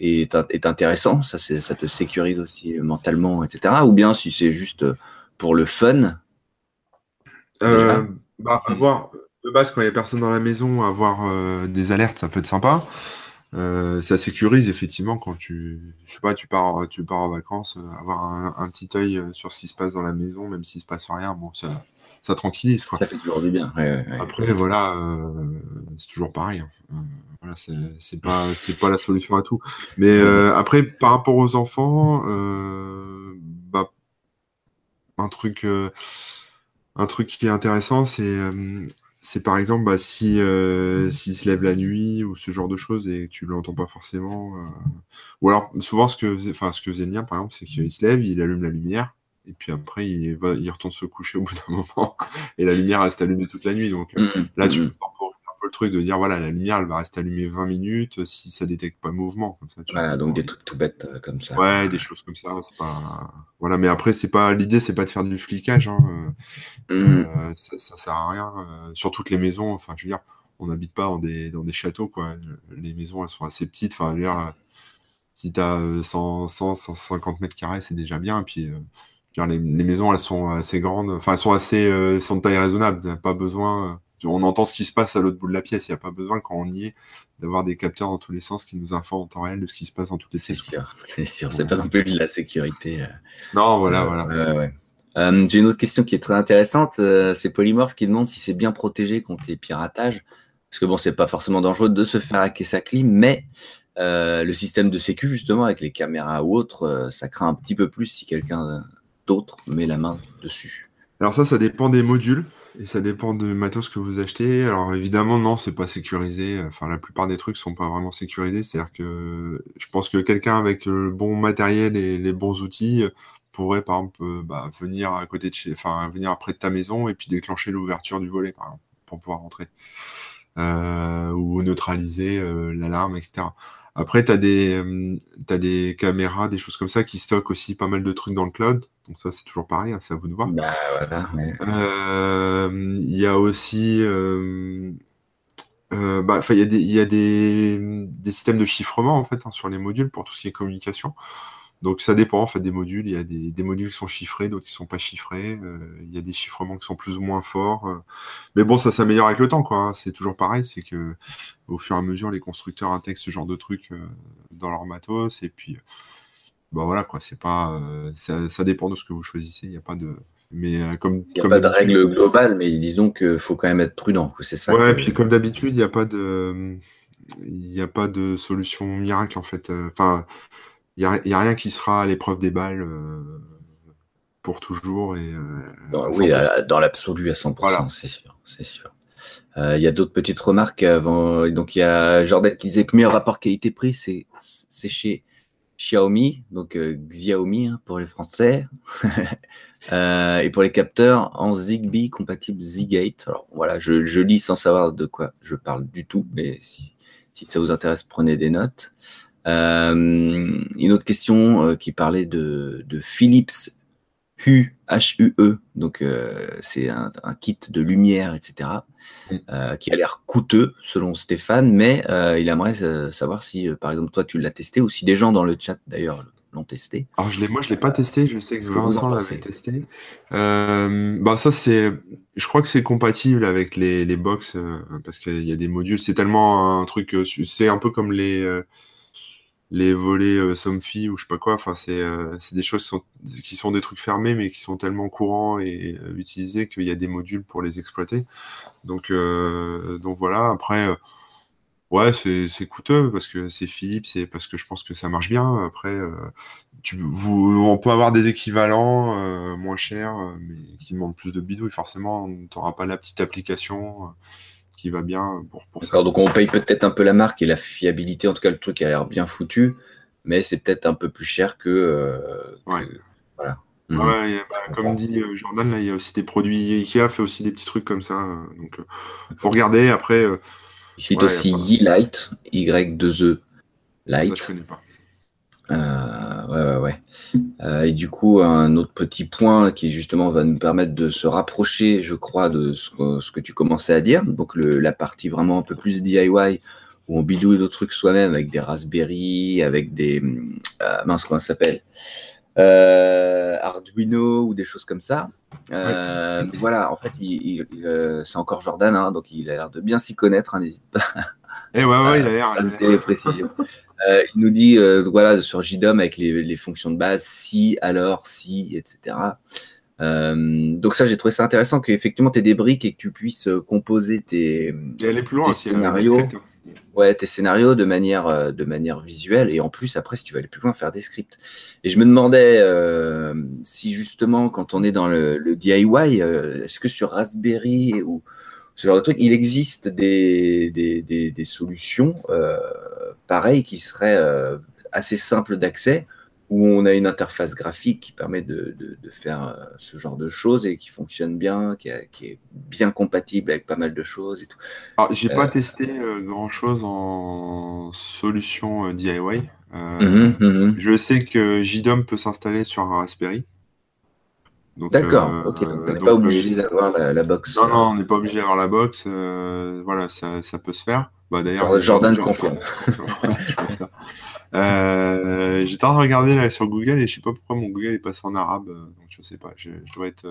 est, est, intéressant, ça, ça te sécurise aussi mentalement, etc., ou bien si c'est juste pour le fun. bah, voir de base, quand il n'y a personne dans la maison, avoir euh, des alertes, ça peut être sympa. Euh, ça sécurise effectivement quand tu, je sais pas, tu pars, tu pars en vacances, euh, avoir un, petit œil sur ce qui se passe dans la maison, même s'il se passe rien, bon, ça, ça tranquillise. Ça fait toujours du bien. Après, voilà, c'est toujours pareil. Hein. voilà, c'est pas, c'est pas la solution à tout. Mais après, par rapport aux enfants, bah, un truc, un truc qui est intéressant, c'est c'est par exemple bah, si euh, s'il se lève la nuit ou ce genre de choses et que tu l'entends pas forcément. Euh, ou alors souvent ce que enfin ce que faisait bien par exemple, c'est qu'il se lève, il allume la lumière et puis après il va il retourne se coucher au bout d'un moment et la lumière reste allumée toute la nuit. Donc mmh, là tu mmh. peux le truc de dire voilà, la lumière elle va rester allumée 20 minutes si ça détecte pas de mouvement. Comme ça, voilà, donc des trucs tout bêtes euh, comme ça. Ouais, des choses comme ça. C'est pas voilà, mais après c'est pas l'idée, c'est pas de faire du flicage. Hein. Euh, mmh. ça, ça, sert à rien. Euh, sur toutes les maisons, enfin je veux dire, on n'habite pas dans des dans des châteaux quoi. Les maisons elles sont assez petites. Enfin je veux dire, si tu as 100, 150 mètres carrés, c'est déjà bien. Et puis, les, maisons, elles sont assez grandes, enfin, elles sont assez, sont de taille raisonnable. Pas besoin, on entend ce qui se passe à l'autre bout de la pièce. Il n'y a pas besoin, quand on y est, d'avoir des capteurs dans tous les sens qui nous informent en temps réel de ce qui se passe dans toutes les pièces. C'est sûr, c'est sûr. C'est pas non plus de la sécurité. Euh. Non, voilà, voilà. Euh, j'ai une autre question qui est très intéressante. Euh, c'est Polymorph qui demande si c'est bien protégé contre les piratages. Parce que bon, c'est pas forcément dangereux de se faire hacker sa clim, mais le système de sécu, justement, avec les caméras ou autres, ça craint un petit peu plus si quelqu'un d'autre met la main dessus. Alors ça, ça dépend des modules. Et ça dépend du matos que vous achetez. Alors évidemment, non, c'est pas sécurisé. Enfin, la plupart des trucs sont pas vraiment sécurisés. C'est-à-dire que je pense que quelqu'un avec le bon matériel et les bons outils pourrait, par exemple, euh, bah, venir à côté de chez, enfin, venir près de ta maison et puis déclencher l'ouverture du volet, pour pouvoir rentrer. Euh, ou neutraliser euh, l'alarme, etc. Après, tu as, as, des caméras, des choses comme ça qui stockent aussi pas mal de trucs dans le cloud. Donc ça, c'est toujours pareil, hein, c'est à vous de voir. Bah, euh, il y a aussi... Euh, euh, bah, il y a, des, y a des, des, systèmes de chiffrement en fait hein, sur les modules pour tout ce qui est communication. Donc ça dépend en fait des modules. Il y a des, des modules qui sont chiffrés, d'autres qui sont pas chiffrés. il y a des chiffrements qui sont plus ou moins forts. Mais bon, ça s'améliore avec le temps, quoi. Hein. C'est toujours pareil, c'est que au fur et à mesure, les constructeurs intègrent ce genre de trucs dans leur matos et puis bah voilà quoi, c'est pas, euh, ça, dépend de ce que vous choisissez. Il n'y a pas de, mais euh, comme il n'y a pas de règle globale, mais disons qu'il faut quand même être prudent. C'est ça. Ouais, et puis comme d'habitude, il n'y a pas de, il n'y a pas de solution miracle en fait. Enfin, il n'y a, rien qui sera à l'épreuve des balles pour toujours et. oui, dans l'absolu à 100%, c'est sûr, c'est sûr. Il y a d'autres petites remarques avant. Donc il y a Jordan qui disait que meilleur rapport qualité-prix, c'est chez Xiaomi, donc euh, Xiaomi hein, pour les Français, euh, et pour les capteurs en Zigbee compatible Zgate. Alors voilà, je, lis sans savoir de quoi je parle du tout, mais si, ça vous intéresse, prenez des notes. Euh, une autre question qui parlait de, de Philips HUE, HUE, donc euh, c'est un, kit de lumière, etc., mm. euh, qui a l'air coûteux selon Stéphane, mais euh, il aimerait savoir si, par exemple, toi tu l'as testé ou si des gens dans le chat d'ailleurs l'ont testé. Alors je moi je l'ai pas testé, je sais que Vincent l'avait testé. bah ça c'est, je crois que c'est compatible avec les, les box parce qu'il y a des modules. C'est tellement un truc, c'est un peu comme les les volets euh, Somfy ou je sais pas quoi. Enfin, c'est euh, des choses qui sont, des trucs fermés, mais qui sont tellement courants et euh, utilisés qu'il y a des modules pour les exploiter. Donc, euh, donc voilà. Après, ouais, c'est coûteux parce que c'est Philips, c'est parce que je pense que ça marche bien. Après, tu, on peut avoir des équivalents moins chers, mais qui demandent plus de bidouilles. Forcément, tu n'auras pas la petite application qui va bien pour, pour ça. Donc on paye peut-être un peu la marque et la fiabilité, en tout cas le truc a l'air bien foutu, mais c'est peut-être un peu plus cher que. Euh, voilà. Mhm. Ouais, bah, comme dit euh, Jordan, là, il y a aussi des produits Ikea fait aussi des petits trucs comme ça. Euh, donc, faut regarder après. Ici, aussi Y-Light, Y2E Light. Ça, je connais pas. Euh, ouais, ouais, ouais. Euh, et du coup, un autre petit point qui justement va nous permettre de se rapprocher, je crois, de ce que, ce que tu commençais à dire. Donc le, la partie vraiment un peu plus DIY où on bidouille d'autres trucs soi-même avec des Raspberry, avec des euh, mince comment ça s'appelle, euh, Arduino ou des choses comme ça. Voilà, en fait, il, il, c'est encore Jordan, hein, donc il a l'air de bien s'y connaître. Hein, N'hésite pas. Et eh ouais, ouais, il a l'air. les précisions. Euh, il nous dit, euh, voilà, sur JDOM avec les, fonctions de base, si, alors, si, etc. Euh, donc ça, j'ai trouvé ça intéressant qu'effectivement, tu aies des briques et que tu puisses composer tes, plus loin, scénarios. Ouais, tes scénarios de manière, de manière visuelle et en plus après si tu veux aller plus loin faire des scripts. Et je me demandais si justement quand on est dans le, le DIY, est-ce que sur Raspberry ou ce genre de truc, il existe des, des, des, des solutions pareilles qui seraient euh, assez simples d'accès, où on a une interface graphique qui permet de, de, de faire euh, ce genre de choses et qui fonctionne bien, qui, qui, est bien compatible avec pas mal de choses et tout. Alors, j'ai pas euh, testé grand chose en solution DIY. Mhm, mhm. Je sais que JDOM peut s'installer sur un Raspberry. D'accord, euh, ok. on n'est pas obligé d'avoir la, box. Non, non, on n'est pas obligé d'avoir la box. Euh, voilà, ça, ça, peut se faire. Bah, D'ailleurs, Jordan, confirme. j'étais en train de regarder là sur Google et je sais pas pourquoi mon Google est passé en arabe. Donc je sais pas, je, dois être.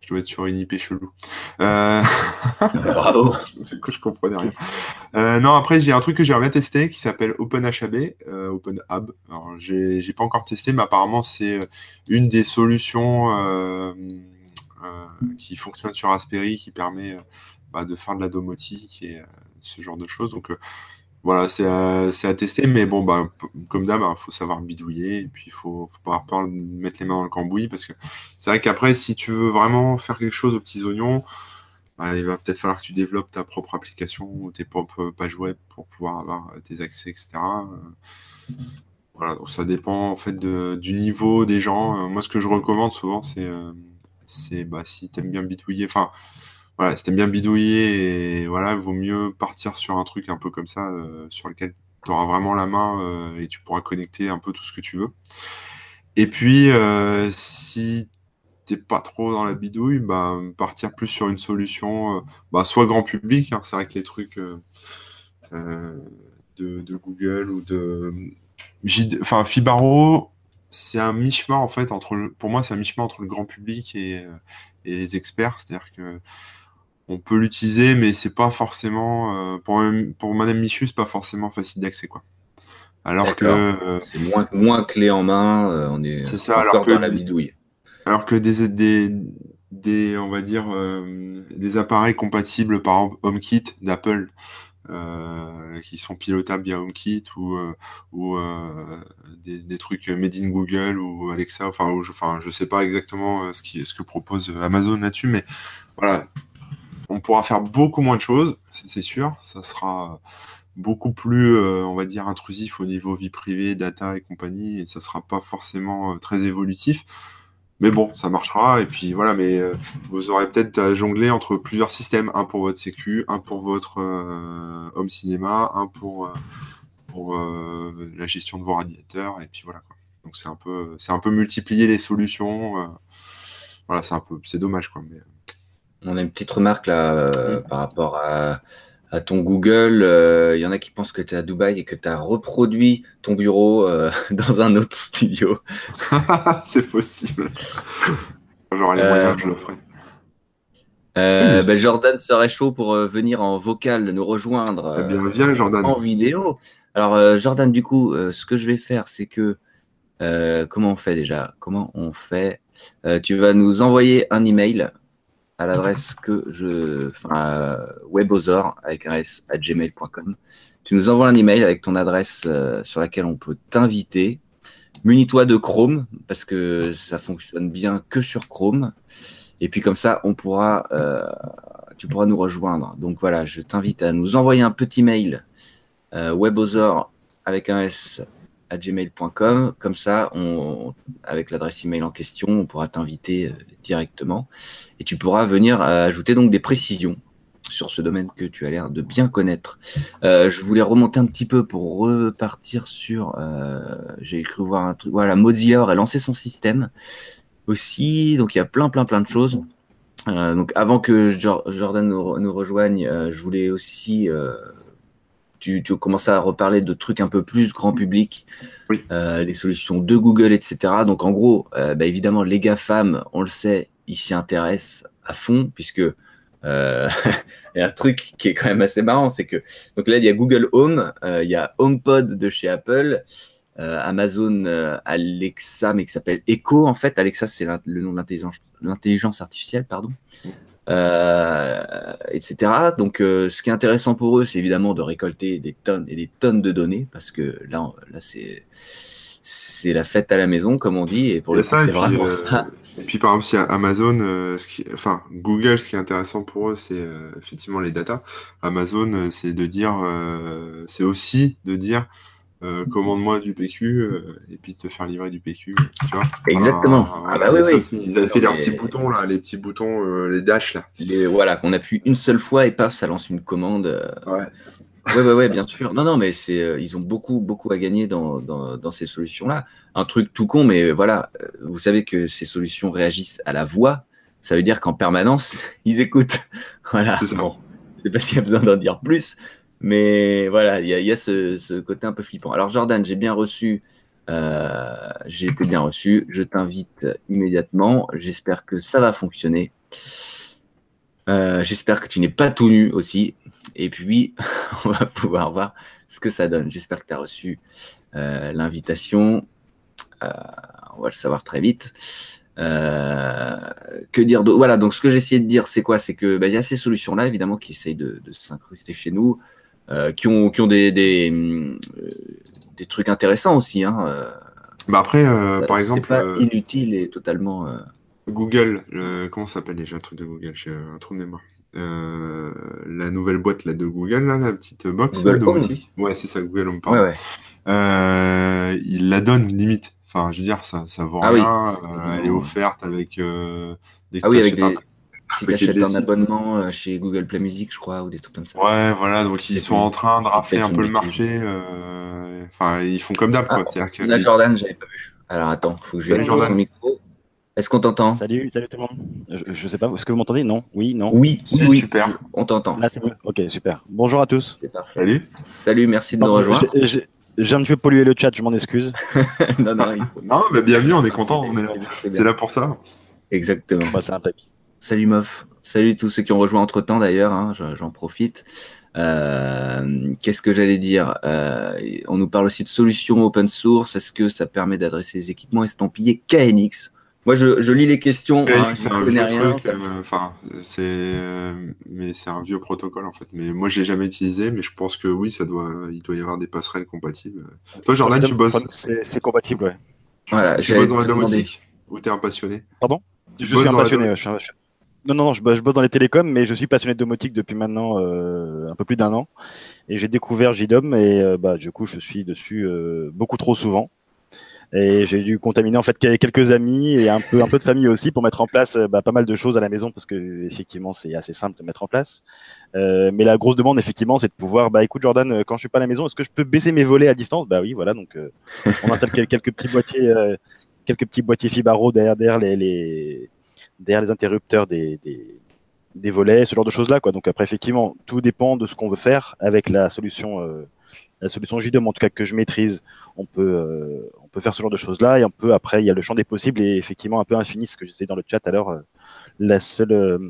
Je dois être sur une IP chelou. Bravo. du coup, je comprenais rien. non, après, j'ai un truc que j'ai bien testé qui s'appelle OpenHAB. OpenHAB. Alors, j'ai pas encore testé, mais apparemment, c'est une des solutions qui fonctionne sur Raspberry qui permet bah, de faire de la domotique et ce genre de choses. Donc, voilà, c'est à, tester, mais bon, bah, comme d'hab, il hein, faut savoir bidouiller, et puis il faut, faut pas avoir peur de mettre les mains dans le cambouis, parce que c'est vrai qu'après, si tu veux vraiment faire quelque chose aux petits oignons, bah, il va peut-être falloir que tu développes ta propre application ou tes propres pages web pour pouvoir avoir tes accès, etc. Voilà, donc ça dépend en fait du niveau des gens. Moi, ce que je recommande souvent, c'est euh, c'est bah, si tu aimes bien bidouiller, enfin, voilà, si bien bidouiller, et voilà, vaut mieux partir sur un truc un peu comme ça, euh, sur lequel tu auras vraiment la main euh, et tu pourras connecter un peu tout ce que tu veux. Et puis, euh, si t'es pas trop dans la bidouille, bah, partir plus sur une solution, bah, soit grand public, hein, c'est vrai que les trucs de, Google ou de. Enfin, Fibaro, c'est un mi-chemin en fait entre pour moi c'est un mi-chemin entre le grand public et, et les experts c'est à dire que on peut l'utiliser, mais c'est pas forcément euh, pour, pour Madame Michu, c'est pas forcément facile d'accès quoi. Alors que euh, c'est moins, moins clé en main, euh, on est, ça, encore alors que, dans la bidouille. Alors que des, des, des on va dire des appareils compatibles par exemple HomeKit d'Apple qui sont pilotables via HomeKit ou ou des, trucs made in Google ou Alexa, enfin, je, enfin je sais pas exactement ce qui ce que propose Amazon là-dessus, mais voilà, on pourra faire beaucoup moins de choses, c'est sûr. Ça sera beaucoup plus, euh, on va dire, intrusif au niveau vie privée, data et compagnie, et ça sera pas forcément euh, très évolutif. Mais bon, ça marchera. Et puis voilà, mais euh, vous aurez peut-être à jongler entre plusieurs systèmes, un pour votre sécu, un pour votre home cinéma, un pour, la gestion de vos radiateurs, et puis voilà. Donc c'est un peu, c'est un peu multiplier les solutions. voilà, c'est un peu, c'est dommage quoi. On a une petite remarque là euh, par rapport à, ton Google. Il euh, y en a qui pensent que tu es à Dubaï et que tu as reproduit ton bureau euh, dans un autre studio. C'est possible. J'aurai les moyens, je le ferai. Ben, Jordan serait chaud pour venir en vocal nous rejoindre eh bien, viens, Jordan. en vidéo. Alors Jordan, du coup, ce que je vais faire, c'est que comment on fait déjà? Comment on fait? Tu vas nous envoyer un email à l'adresse que je, enfin, webosor avec un s à gmail.com. Tu nous envoies un email avec ton adresse euh, sur laquelle on peut t'inviter. Munis-toi de Chrome parce que ça fonctionne bien que sur Chrome. Et puis comme ça, on pourra, euh, tu pourras nous rejoindre. Donc voilà, je t'invite à nous envoyer un petit mail euh, avec un s gmail.com. Comme ça, on, avec l'adresse email en question, on pourra t'inviter euh, directement et tu pourras venir euh, ajouter donc des précisions sur ce domaine que tu as l'air de bien connaître. Euh, je voulais remonter un petit peu pour repartir sur. J'ai cru voir un truc. Voilà, Mozilla aurait lancé son système aussi. Donc il y a plein, plein, plein de choses. donc avant que Jordan nous rejoigne, je voulais aussi tu, tu commences à reparler de trucs un peu plus grand public, euh, des solutions de Google, etc. Donc en gros, euh, bah, évidemment, les GAFAM, on le sait, ils s'y intéressent à fond, puisque euh, il y a un truc qui est quand même assez marrant, c'est que donc là, il y a Google Home, il y a HomePod de chez Apple, Amazon Alexa, mais qui s'appelle Echo, en fait. Alexa, c'est le nom de l'intelligence artificielle, pardon. Euh, etc. Donc, euh, ce qui est intéressant pour eux, c'est évidemment de récolter des tonnes et des tonnes de données, parce que là, là c'est c'est la fête à la maison, comme on dit, et pour le c'est vraiment euh, ça. Et puis, par exemple, si Amazon, ce qui, enfin, Google, ce qui est intéressant pour eux, c'est effectivement les datas. Amazon, c'est de dire, c'est aussi de dire, euh, commande-moi du PQ euh, et puis te faire livrer du PQ. Tu vois Exactement. Ah, bah oui, ils avaient fait leurs petits boutons là, les petits boutons, euh, les dash là. voilà, qu'on appuie une seule fois et paf, ça lance une commande. Ouais. Ouais, ouais, ouais, bien sûr. Non, non, mais c'est, ils ont beaucoup, beaucoup à gagner dans, dans, dans ces solutions-là. Un truc tout con, mais voilà, vous savez que ces solutions réagissent à la voix. Ça veut dire qu'en permanence, ils écoutent. Voilà. C'est bon. Je sais pas s'il y a besoin d'en dire plus, Mais voilà, il y a, ce, côté un peu flippant. Alors Jordan, j'ai bien reçu, euh, j'ai été bien reçu. Je t'invite immédiatement. J'espère que ça va fonctionner. Euh, j'espère que tu n'es pas tout nu aussi. Et puis, on va pouvoir voir ce que ça donne. J'espère que tu as reçu euh, l'invitation. on va le savoir très vite. que dire Voilà, donc ce que essayé de dire, c'est quoi? C'est que bah, il y a ces solutions-là, évidemment, qui essayent de s'incruster chez nous. Euh, qui ont, qui ont des, des, euh, des, trucs intéressants aussi. Hein. Euh. Bah après, par exemple. Pas inutile et totalement. Google, comment ça s'appelle déjà le truc de Google? J'ai un trou de mémoire. la nouvelle boîte là, de Google, là, la petite box Google Ouais, c'est ça, Google Home. Ouais, ouais. il la donne limite. Enfin, je veux dire, ça, ça vaut ah rien. elle est offerte avec des ah oui, avec des, si tu achètes un abonnement euh, chez Google Play Music, je crois, ou des trucs comme ça. Ouais, voilà, donc ils sont en train de rafler un peu le marché. Euh, enfin, ils font comme d'hab, quoi. Ah, que... Jordan, j'avais pas vu. Alors attends, faut que je vérifie son micro. Est-ce qu'on t'entend? Salut, salut tout le monde. Je, sais pas, est-ce que vous m'entendez? Non Oui, non Oui, oui, super. On t'entend. Là, c'est bon. Ok, super. Bonjour à tous. C'est parfait. Salut. Salut, merci de nous rejoindre. J'ai un petit peu pollué le chat, je m'en excuse. non, non, non mais bienvenue, on est content, on est là. C'est là pour ça. Exactement. Bah, c'est impec. Salut Mof. Salut tous ceux qui ont rejoint entre temps d'ailleurs, hein, j'en profite. Euh, qu'est-ce que j'allais dire? Euh, On nous parle aussi de solutions open source. Est-ce que ça permet d'adresser les équipements estampillés KNX Moi, je, lis les questions. Hein, c'est un vieux truc. Euh, enfin, c'est mais c'est un vieux protocole en fait. Mais moi, je l'ai jamais utilisé, mais je pense que oui, ça doit, il doit y avoir des passerelles compatibles. Toi, Jordan, tu bosses C'est compatible, ouais. Voilà, tu bosses dans la domotique ou t'es un passionné? Pardon? Je suis un passionné. je suis non, non, je, bosse dans les télécoms, mais je suis passionné de domotique depuis maintenant euh, un peu plus d'un an. Et j'ai découvert JDOM et euh, bah, du coup, je suis dessus euh, beaucoup trop souvent. Et j'ai dû contaminer en fait quelques amis et un peu un peu de famille aussi pour mettre en place bah, pas mal de choses à la maison parce que effectivement c'est assez simple de mettre en place. mais la grosse demande effectivement c'est de pouvoir bah écoute Jordan quand je suis pas à la maison est-ce que je peux baisser mes volets à distance? Bah oui voilà donc on installe quelques petits boîtiers quelques petits boîtiers Fibaro derrière, derrière les, les derrière les interrupteurs des, des, volets, ce genre de choses-là. Donc après, effectivement, tout dépend de ce qu'on veut faire avec la solution, euh, la solution JDOM, en tout cas que je maîtrise. On peut, euh, on peut faire ce genre de choses-là et on peut après, il y a le champ des possibles et effectivement un peu infini, ce que je dans le chat alors euh, la seule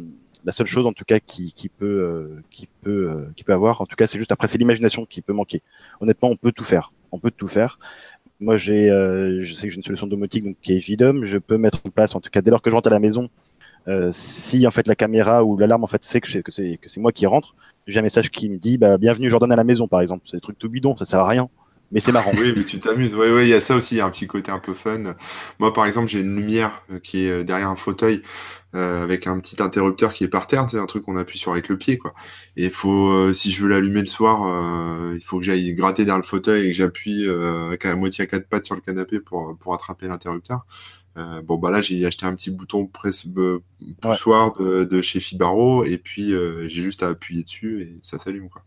la seule chose en tout cas qui, qui peut qui peut qui peut avoir en tout cas c'est juste après c'est l'imagination qui peut manquer honnêtement on peut tout faire on peut tout faire moi, j'ai, euh, je sais que j'ai une solution domotique donc, qui est JDOM. Je peux mettre en place, en tout cas, dès lors que je rentre à la maison, euh, si en fait la caméra ou l'alarme en fait sait que, c'est que c'est moi qui rentre, j'ai un message qui me dit bah, bienvenue Jordan à la maison par exemple. C'est des trucs tout bidon, ça sert à rien mais c'est marrant. oui, mais tu t'amuses. Oui, oui, il y a ça aussi, il y a un petit côté un peu fun. Moi, par exemple, j'ai une lumière euh, qui est euh, derrière un fauteuil euh, avec un petit interrupteur qui est par terre, c'est un truc qu'on appuie sur avec le pied, quoi. Et faut, si je veux l'allumer le soir, il faut que j'aille gratter derrière le fauteuil et que j'appuie à moitié à quatre pattes sur le canapé pour attraper l'interrupteur. Bon bah là j'ai acheté un petit bouton presse poussoir de, de, chez Fibaro et puis j'ai juste à appuyer dessus et ça s'allume quoi.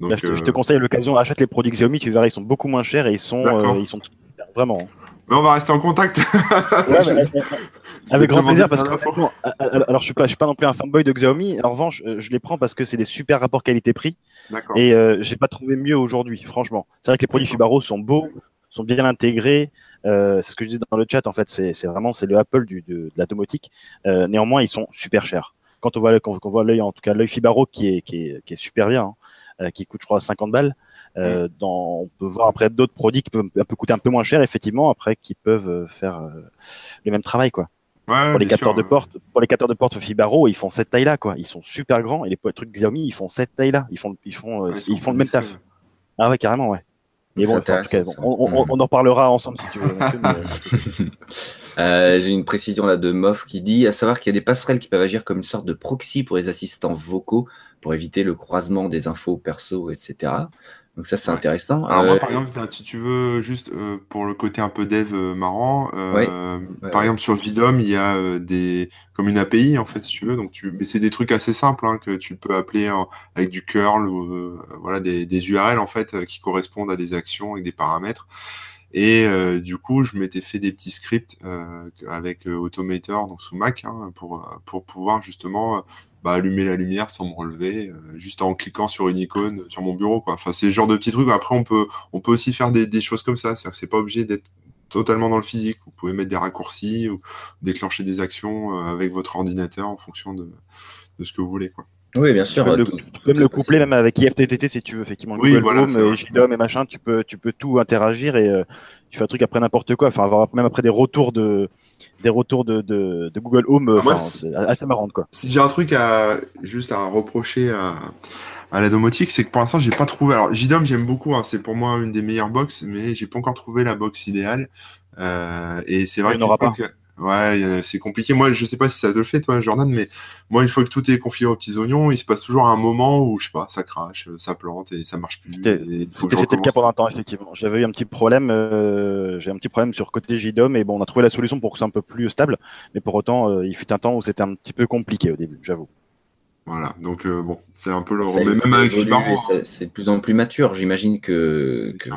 Donc, je, te, je, te, conseille l'occasion, achète les produits Xiaomi, tu verras, ils sont beaucoup moins chers et ils sont, euh, ils sont vraiment. Mais on va rester en contact. avec grand plaisir parce que alors je suis pas, je suis pas non plus un fanboy de Xiaomi. En revanche, euh, je les prends parce que c'est des super rapports qualité-prix. Et euh, j'ai pas trouvé mieux aujourd'hui, franchement. C'est vrai que les produits Fibaro sont beaux, sont bien intégrés. Euh, c'est ce que je disais dans le chat. En fait, c'est vraiment c'est le Apple du, de, de la domotique. Euh, néanmoins, ils sont super chers. Quand on voit, quand on voit l'œil, en tout cas l'œil Fibaro qui est, qui est, qui est super bien. Hein. Euh, qui coûte, je crois, 50 balles. Euh, dans, on peut voir après d'autres produits qui peuvent un peu coûter un peu moins cher, effectivement, après qui peuvent euh, faire le même travail, quoi. Ouais, pour les capteurs de porte, pour les capteurs de porte Fibaro, ils font cette taille-là, quoi. Ils sont super grands et les trucs Xiaomi, ils font cette taille-là. Ils font, ils font, ils, font le même taf. Ah ouais, carrément, ouais. Mais bon, en tout cas, on, on, en parlera ensemble si tu veux. euh, J'ai une précision là de Moff qui dit à savoir qu'il y a des passerelles qui peuvent agir comme une sorte de proxy pour les assistants vocaux pour éviter le croisement des infos perso, etc. Donc ça, c'est intéressant. Alors moi, euh, par exemple, si tu veux, juste euh, pour le côté un peu dev euh, marrant, par exemple sur Vidom, il y a des comme une API en fait, si tu veux. Donc tu, mais c'est des trucs assez simples hein, que tu peux appeler avec du curl ou voilà des, des, URL en fait qui correspondent à des actions et des paramètres. Et du coup, je m'étais fait des petits scripts avec Automator, donc sous Mac, hein, pour, pour pouvoir justement bah, allumer la lumière sans me relever, juste en cliquant sur une icône sur mon bureau. Quoi. Enfin, c'est le genre de petits trucs. Après, on peut, on peut aussi faire des, des choses comme ça. C'est-à-dire que c'est pas obligé d'être totalement dans le physique. Vous pouvez mettre des raccourcis ou déclencher des actions euh, avec votre ordinateur en fonction de, de ce que vous voulez. Quoi. Oui, bien sûr. Tu peux, le, coupler même avec IFTTT si tu veux, effectivement. Oui, Google voilà, Home, et machin, tu peux, tu peux tout interagir et euh, tu fais un truc après n'importe quoi. Enfin, avoir même après des retours de, des retours de, de, de Google Home, ah, c'est assez marrant, quoi. Si j'ai un truc à, juste à reprocher à, à la domotique, c'est que pour l'instant, j'ai pas trouvé. Alors, JDOM, j'aime beaucoup. Hein, c'est pour moi une des meilleures box, mais j'ai pas encore trouvé la box idéale. Euh, et c'est vrai que ouais, c'est compliqué. Moi, je sais pas si ça te le fait, toi, Jordan, mais moi, une fois que tout est confié aux petits oignons, il se passe toujours un moment où, je sais pas, ça crache, ça plante et ça marche plus. C'était le cas pendant un temps, effectivement. J'avais eu un petit problème, euh, j'ai un petit problème sur côté JDOM, et bon, on a trouvé la solution pour que c'est un peu plus stable, mais pour autant, euh, il fut un temps où c'était un petit peu compliqué au début, j'avoue. Voilà, donc euh, bon, c'est un peu le mais même avec. C'est de plus en plus mature. J'imagine que, que,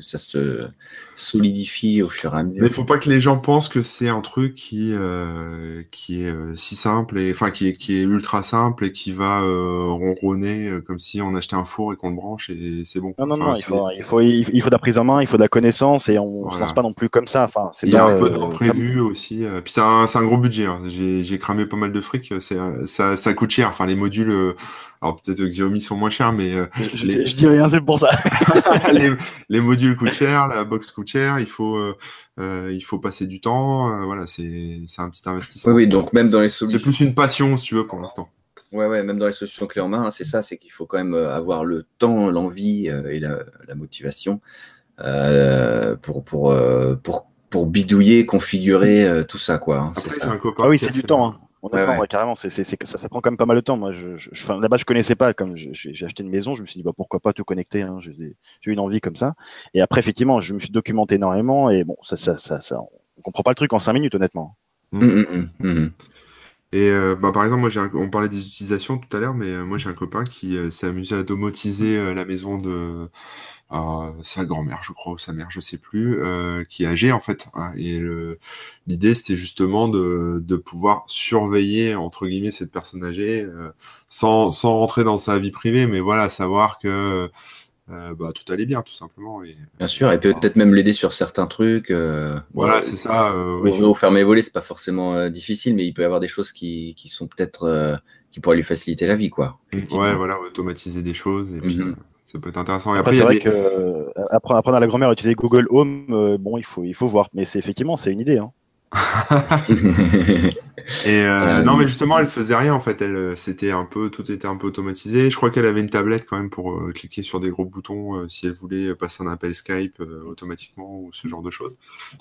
ça se solidifie au fur et à mesure. Mais il faut pas que les gens pensent que c'est un truc qui, euh, qui est euh, si simple, et enfin qui est, qui est ultra simple et qui va ronronner comme si on achetait un four et qu'on le branche et c'est bon. Non, non, non, il faut, il, faut, il faut de la prise en main, il faut de la connaissance et on ne se lance pas non plus comme ça. Enfin, il y a un peu d'imprévu aussi. Puis c'est un, un, gros budget. Hein. J'ai cramé pas mal de fric. Ça, ça coûte cher. Enfin, les modules, euh, alors peut-être que Xiaomi sont moins chers, mais euh, je, les... dis rien, c'est pour ça. les, modules coûtent cher, la box coûte cher, il faut, euh, il faut passer du temps. voilà, c'est un petit investissement. Oui, donc même dans les solutions. C'est plus une passion, si tu veux, pour l'instant. Ouais, ouais, même dans les solutions clés en main, hein, c'est ça, c'est qu'il faut quand même avoir le temps, l'envie et la, motivation pour, pour, pour, pour bidouiller, configurer tout ça, quoi. Hein, ça. Ah oui, c'est du temps. Hein carrément, c'est, ça, prend quand même pas mal de temps. Moi, je, je, là-bas, je connaissais pas. Comme j'ai acheté une maison, je me suis dit bah, pourquoi pas tout connecter. Hein, j'ai, eu une envie comme ça. Et après, effectivement, je me suis documenté énormément. Et bon, ça, ça, ça, ça on comprend pas le truc en cinq minutes, honnêtement. Mmh, mmh, mmh, et euh, bah, par exemple, on parlait des utilisations tout à l'heure, mais euh, moi, j'ai un copain qui euh, s'est amusé à domotiser la maison de sa grand-mère, je crois, ou sa mère, je sais plus, qui est âgée en fait. Hein. et l'idée, c'était justement de, pouvoir surveiller entre guillemets cette personne âgée, sans rentrer dans sa vie privée, mais voilà, savoir que euh, bah, tout allait bien, tout simplement. Et, bien sûr, et peut-être même l'aider sur certains trucs. Euh, voilà, c'est ça. Euh, ouais. fermer volets, c'est pas forcément euh, difficile, mais il peut y avoir des choses qui, qui sont peut-être qui pourraient lui faciliter la vie, quoi. Ouais, voilà, automatiser des choses, et puis mhm. ça peut être intéressant. Et après, c'est vrai que apprendre à la grand-mère à utiliser Google Home, bon, il faut, il faut voir, mais c'est effectivement, c'est une idée. Hein. et euh, non, mais justement, elle faisait rien en fait. Elle, euh, c'était un peu, tout était un peu automatisé. Je crois qu'elle avait une tablette quand même pour euh, cliquer sur des gros boutons si elle voulait passer un appel Skype automatiquement ou ce genre de choses.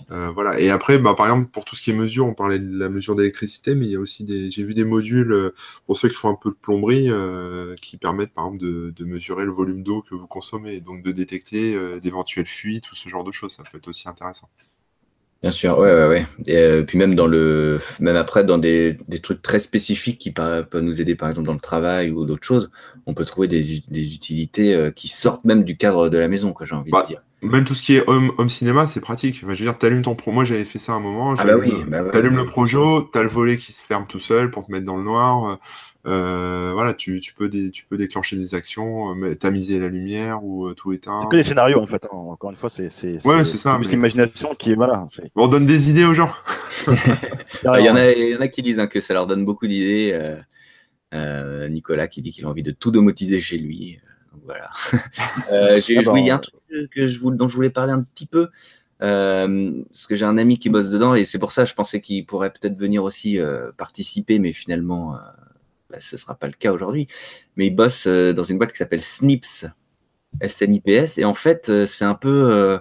voilà. Et après, bah, par exemple, pour tout ce qui est mesure, on parlait de la mesure d'électricité, mais il y a aussi des, j'ai vu des modules pour ceux qui font un peu de plomberie qui permettent par exemple de, de mesurer le volume d'eau que vous consommez, donc de détecter d'éventuelles fuites ou ce genre de choses. Ça peut être aussi intéressant. Bien sûr, ouais, ouais, ouais. Et euh, puis même dans le, même après dans des, des trucs très spécifiques qui peuvent nous aider, par exemple dans le travail ou d'autres choses, on peut trouver des, des utilités euh, qui sortent même du cadre de la maison, quoi, j'ai envie de bah, dire. Même tout ce qui est home, home cinéma, c'est pratique. je veux dire, t'allumes ton pro. Moi, j'avais fait ça un moment. Ah bah oui. Bah t'allumes le projo, t'as le volet qui se ferme tout seul pour te mettre dans le noir. Euh, voilà, tu, tu, peux tu peux déclencher des actions, euh, tamiser la lumière ou euh, tout éteindre. C'est que des scénarios en fait. Hein. Encore une fois, c'est c'est ouais, c'est ça. l'imagination qui est voilà. on donne des idées aux gens. il, y en a, il y en a qui disent hein, que ça leur donne beaucoup d'idées. Euh, Nicolas qui dit qu'il a envie de tout domotiser chez lui. Donc voilà. j'ai ah bah, un truc que je, dont je voulais parler un petit peu. parce que j'ai un ami qui bosse dedans et c'est pour ça je pensais qu'il pourrait peut-être venir aussi participer, mais finalement bah, ce ne sera pas le cas aujourd'hui, mais il bosse euh, dans une boîte qui s'appelle Snips, S-N-I-P-S, et en fait, euh, c'est un peu. Euh,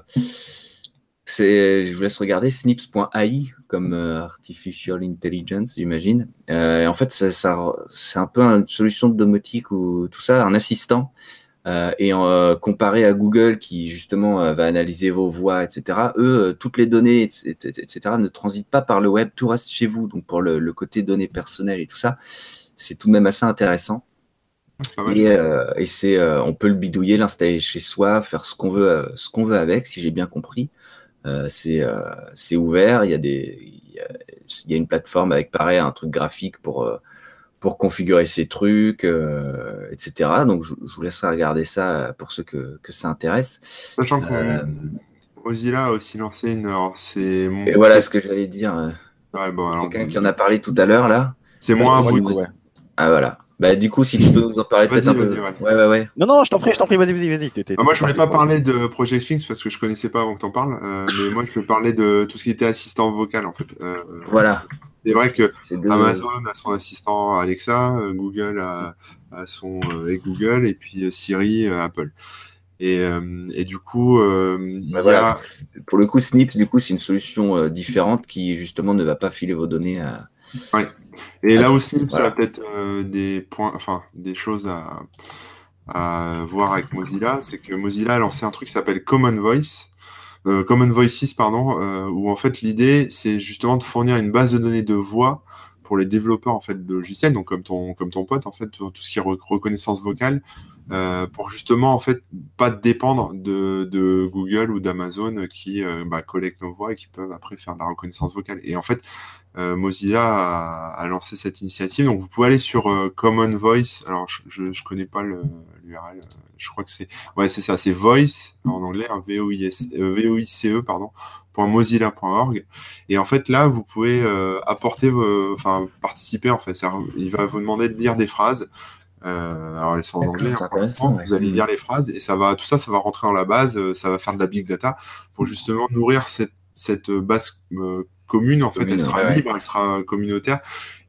je vous laisse regarder snips.ai comme artificial intelligence, j'imagine. en fait, c'est un peu une solution de domotique ou tout ça, un assistant. et comparé à Google qui justement va analyser vos voix, etc. Eux, toutes les données, etc., ne transitent pas par le web, tout reste chez vous. Donc pour le côté données personnelles et tout ça, c'est tout de même assez intéressant. et, euh, c'est, euh, on peut le bidouiller, l'installer chez soi, faire ce qu'on veut, euh, ce qu'on veut avec, si j'ai bien compris. c'est ouvert. Il y a des il y a une plateforme avec pareil un truc graphique pour pour configurer ces trucs, etc. Donc je, vous laisserai regarder ça pour ceux que, que ça intéresse. Sachant que Mozilla a aussi lancé une. C'est Et voilà ce que j'allais dire. Quelqu'un qui en a parlé tout à l'heure là. C'est moi un bout. Ah voilà. Bah, du coup, si tu peux nous en parler peut-être un peu. Ouais. ouais, ouais, Non, non, je t'en prie, je t'en prie, vas-y, vas-y, vas-y. Ah, moi, je voulais pas parler de Project Sphinx parce que je connaissais pas avant que tu en parles, euh, mais moi, je veux parler de tout ce qui était assistant vocal, en fait. Euh, voilà. C'est vrai que Amazon a son assistant Alexa, euh, Google a, son et Google, et puis Siri, Apple. Et, et, du coup, il y a... pour le coup, Snips, du coup, c'est une solution différente qui justement ne va pas filer vos données à. Ouais. Et là aussi, ça a peut-être euh, des points, enfin des choses à, à voir avec Mozilla, c'est que Mozilla a lancé un truc qui s'appelle Common Voice, euh, Common Voices, pardon, euh, où en fait l'idée c'est justement de fournir une base de données de voix pour les développeurs en fait de logiciels, donc comme ton comme ton pote en fait, tout ce qui est reconnaissance vocale, euh, pour justement en fait pas dépendre de, de Google ou d'Amazon qui euh, bah, collectent nos voix et qui peuvent après faire de la reconnaissance vocale. Et en fait, euh, Mozilla a, a, lancé cette initiative. Donc vous pouvez aller sur Common Voice. Alors je, je, connais pas l'URL. Je crois que c'est ouais c'est ça, c'est Voice en anglais, hein, V O I S V O I C E pardon .mozilla.org et en fait là vous pouvez apporter enfin participer en fait il va vous demander de lire des phrases euh, alors elles sont en anglais. Hein, vous allez lire les phrases et ça va, tout ça, ça va rentrer dans la base. Euh, ça va faire de la big data pour justement nourrir cette, cette base euh, commune. En fait, elle sera libre, elle sera communautaire.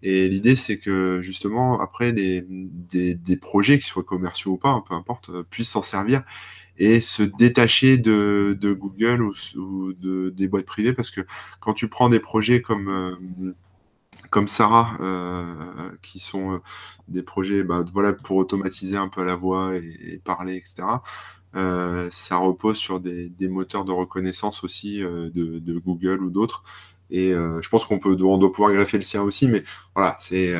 Et l'idée, c'est que justement, après, les, des, des, projets, qu'ils soient commerciaux ou pas, peu importe, puissent s'en servir et se détacher de, de Google ou, ou, de, des boîtes privées. Parce que quand tu prends des projets comme comme Sarah, euh, qui sont euh, des projets bah, voilà, pour automatiser un peu la voix et, parler, etc. Euh, ça repose sur des, moteurs de reconnaissance aussi de, Google ou d'autres. Et je pense qu'on peut, on doit pouvoir greffer le sien aussi, mais voilà, c'est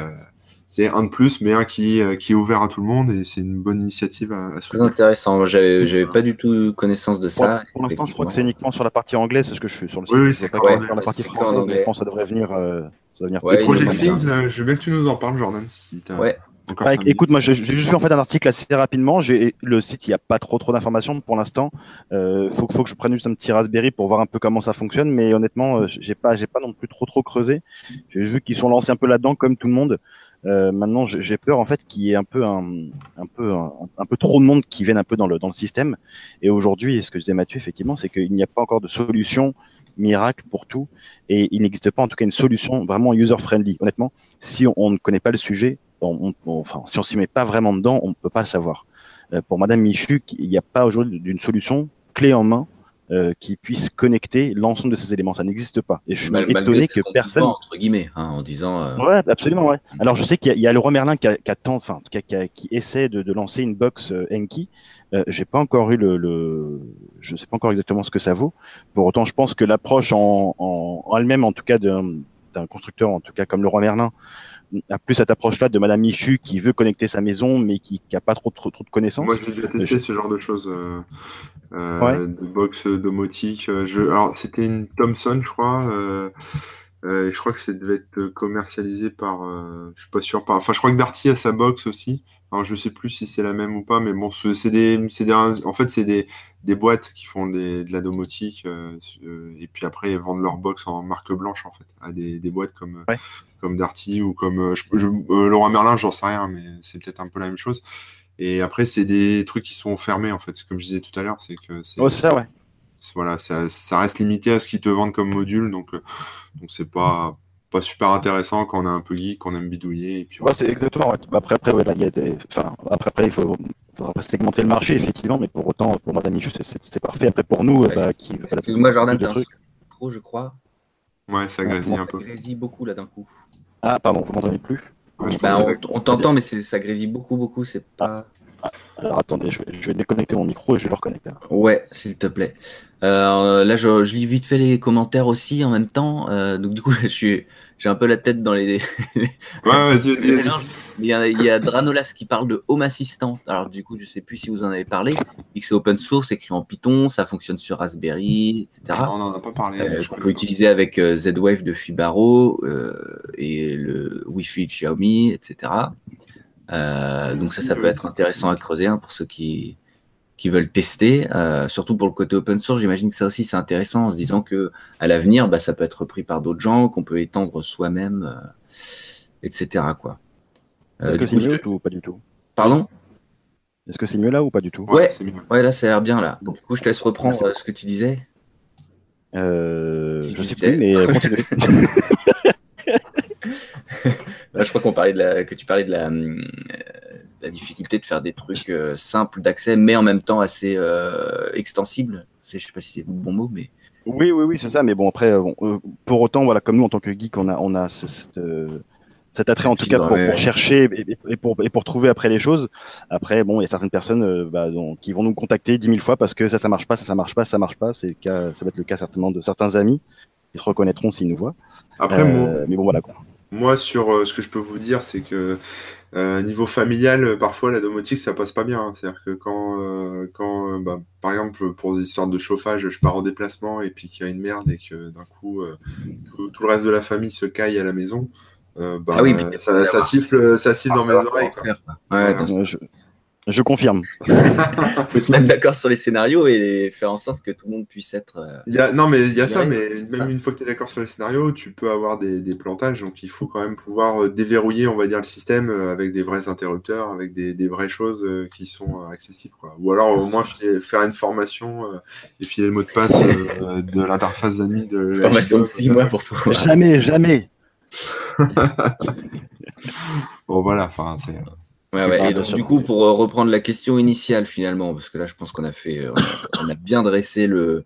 c'est un de plus, mais un qui, qui, est ouvert à tout le monde et c'est une bonne initiative à, à Très intéressant. J'avais, j'avais pas du tout connaissance de ça. Pour, l'instant, je crois que c'est uniquement sur la partie anglaise, c'est ce que je suis sur le site. Oui, c'est pas sur la partie française, mais je pense que ça devrait venir. Ça ouais, Project Things, euh, je veux bien que tu nous en parles, Jordan. Si ouais. Écoute, moi j'ai juste vu en fait un article assez rapidement. J'ai le site, il n'y a pas trop trop d'informations pour l'instant. Euh, faut, faut que je prenne juste un petit Raspberry pour voir un peu comment ça fonctionne, mais honnêtement, euh, j'ai pas j'ai pas non plus trop trop creusé. J'ai vu qu'ils sont lancés un peu là-dedans comme tout le monde. Euh, maintenant, j'ai peur en fait qu'il y ait un peu un, un peu un, peu trop de monde qui vienne un peu dans le dans le système. Et aujourd'hui, ce que disait Mathieu effectivement, c'est qu'il n'y a pas encore de solution miracle pour tout, et il n'existe pas en tout cas une solution vraiment user friendly. Honnêtement, si on, ne connaît pas le sujet, on, enfin si on s'y met pas vraiment dedans, on ne peut pas le savoir. Euh, pour Madame Michu, il n'y a pas aujourd'hui d'une solution clé en main euh, qui puisse connecter l'ensemble de ces éléments. Ça n'existe pas. Et je suis étonné que personne. Entre guillemets, hein, en disant. Euh... Ouais, absolument, ouais. Alors je sais qu'il y, y, a le roi Merlin qui, a, qui, a enfin, qui, qui, essaie de, de, lancer une box euh, Enki. Euh, J'ai pas encore eu le, le, je sais pas encore exactement ce que ça vaut. Pour autant, je pense que l'approche en, en, en elle-même, en tout cas d'un constructeur, en tout cas comme le roi Merlin, a plus cette approche-là de Madame Michu qui veut connecter sa maison mais qui n'a pas trop, trop, trop, de connaissances. Moi, j'ai déjà testé ce genre de choses. Euh, euh, de box domotique. Euh, je... Alors, c'était une Thomson, je crois. Euh, je crois que ça devait être commercialisé par. Je suis pas sûr. Par... Enfin, je crois que Darty a sa box aussi. Alors, je sais plus si c'est la même ou pas, mais bon, c'est des, des, en fait, c'est des, des boîtes qui font des, de la domotique euh, et puis après ils vendent leur box en marque blanche en fait à des, des boîtes comme ouais. comme Darty ou comme je, je, Laurent Merlin, j'en sais rien, mais c'est peut-être un peu la même chose. Et après, c'est des trucs qui sont fermés, en fait. Comme je disais tout à l'heure, c'est que c'est. Oh, ça, ouais. Voilà, ça, ça, reste limité à ce qu'ils te vendent comme module, donc euh, donc c'est pas pas super intéressant quand on est un peu geek, qu'on aime bidouiller. Et puis, ouais, c'est exactement. Ouais. Après, après, ouais, là, il y a des... enfin, après, après, il faut, faudra segmenter le marché, effectivement, mais pour autant, pour Madame Michu, c'est parfait. Après, pour nous, ouais, bah, qui. Excuse-moi, Jordan, t'as un trop, je crois. Ouais, ça grésille un peu. Ça grésille beaucoup là d'un coup. Ah, pardon, vous m'entendez plus? Bah, on, on t'entend, mais ça grésille beaucoup, beaucoup. C'est pas. Alors attendez, je vais, déconnecter mon micro et je vais le reconnecter. Ouais, s'il te plaît. Euh, là, je, lis vite fait les commentaires aussi en même temps. Euh, donc du coup, je suis, j'ai un peu la tête dans les. ouais, vas-y, vas-y. Il y, y a Dranolas qui parle de Home Assistant. Alors du coup, je sais plus si vous en avez parlé. C'est open source, écrit en Python, ça fonctionne sur Raspberry, etc. Non, on n'en a pas parlé. Euh, on peut utiliser avec Z-Wave de Fibaro et le Wi-Fi de Xiaomi, etc. Euh, donc ça, ça peut être intéressant à creuser hein, pour ceux qui, qui veulent tester, euh, surtout pour le côté open source. J'imagine que ça aussi c'est intéressant en se disant que à l'avenir, bah, ça peut être repris par d'autres gens, qu'on peut étendre soi-même, euh, etc. Quoi. Est-ce que c'est mieux ou pas du tout? Pardon? Est-ce que c'est mieux là ou pas du tout? Ouais, ouais, là ça a l'air bien là. Donc du coup, je te laisse reprendre ce que tu disais. je sais plus, mais je crois qu'on parlait de la, que tu parlais de la, euh, la difficulté de faire des trucs euh, simples d'accès, mais en même temps assez euh, extensibles. Je sais pas si c'est le bon mot, mais. Oui, oui, oui, c'est ça. Mais bon, après, pour autant, voilà, comme nous en tant que geek, on a, on a cette, cet attrait en tout cas pour, chercher et, pour, et pour trouver après les choses. Après, bon, il y a certaines personnes bah, qui vont nous contacter dix mille fois parce que ça, ça marche pas, ça, ça marche pas, ça marche pas. C'est le cas, ça va être le cas certainement de certains amis. Ils se reconnaîtront s'ils nous voient. Après, mais bon, voilà quoi. Moi, sur euh, ce que je peux vous dire, c'est que euh, niveau familial, parfois la domotique ça passe pas bien. Hein. C'est-à-dire que quand, euh, quand bah, par exemple, pour des histoires de chauffage, je pars en déplacement et puis qu'il y a une merde et que d'un coup tout, le reste de la famille se caille à la maison, bah, ah oui, ça, siffle, ça siffle dans mes oreilles. Je confirme. Il faut se mettre d'accord sur les scénarios et faire en sorte que tout le monde puisse être. Euh, il y a, non, mais il y a ça, mais même une fois que tu es d'accord sur les scénarios, tu peux avoir des, plantages. Donc il faut quand même pouvoir euh, déverrouiller, on va dire, le système euh, avec des vrais interrupteurs, avec des, vraies choses qui sont accessibles. Ou alors au moins faire une formation et filer le mot de passe de l'interface d'amis de Formation de 6 mois pour pouvoir. Jamais, jamais. bon, voilà, enfin, c'est. Et donc, du coup, pour euh, reprendre la question initiale finalement, parce que là, je pense qu'on a fait, euh, on a bien dressé le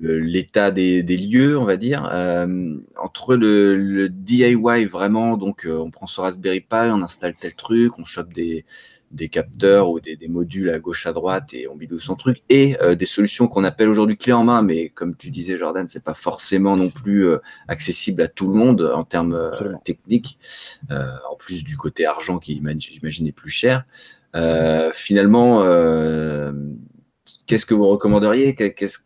l'état des, des, lieux, on va dire, euh, entre le, le, DIY vraiment, donc on prend son Raspberry Pi, on installe tel truc, on chope des des capteurs ou des, modules à gauche à droite et on bidouille son truc et euh, des solutions qu'on appelle aujourd'hui clés en main mais comme tu disais Jordan c'est pas forcément non plus euh, accessible à tout le monde en termes euh, techniques en plus du côté argent qui j'imagine est plus cher. Finalement qu'est-ce que vous recommanderiez?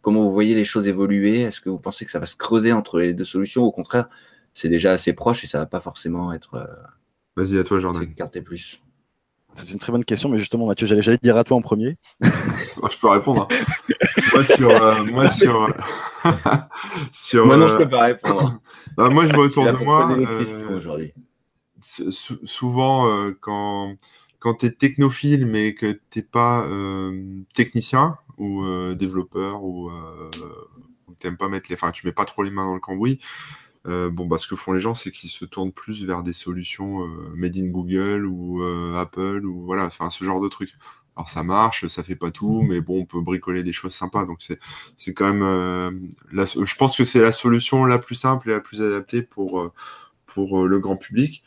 Comment vous voyez les choses évoluer? Est-ce que vous pensez que ça va se creuser entre les deux solutions? Au contraire c'est déjà assez proche et ça va pas forcément être vas-y à toi Jordan. carte plus c'est une très bonne question, mais justement, Mathieu, j'allais, te dire à toi en premier. je peux répondre. Hein. moi, sur. Euh, moi, sur, euh, moi, non, je peux pas répondre. Bah, moi, je vois autour de moi. Euh, souvent, quand, quand tu es technophile, mais que tu n'es pas technicien ou développeur, ou tu n'aimes pas mettre les. Enfin, tu mets pas trop les mains dans le cambouis. Euh, bon, bah, ce que font les gens, c'est qu'ils se tournent plus vers des solutions euh, made in Google ou euh, Apple ou voilà, enfin ce genre de trucs. Alors ça marche, ça fait pas tout, mais bon, on peut bricoler des choses sympas. Donc c'est c'est quand même, je pense que c'est la solution la plus simple et la plus adaptée pour pour le grand public.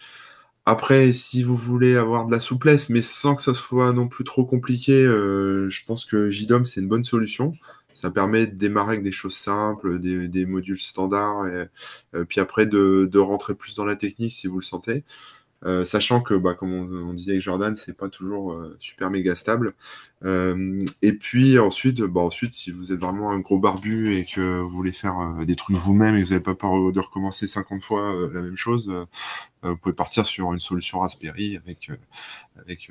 Après, si vous voulez avoir de la souplesse, mais sans que ça soit non plus trop compliqué, je pense que JDOM c'est une bonne solution. Ça permet de démarrer avec des choses simples, des, modules standards, euh, puis après de, rentrer plus dans la technique si vous le sentez. Euh, sachant que, bah, comme on, disait avec Jordan, c'est pas toujours euh, super méga stable. et puis ensuite, bah, ensuite, si vous êtes vraiment un gros barbu et que vous voulez faire des trucs vous-même et que vous n'avez pas peur de recommencer 50 fois la même chose, vous pouvez partir sur une solution Raspberry avec, avec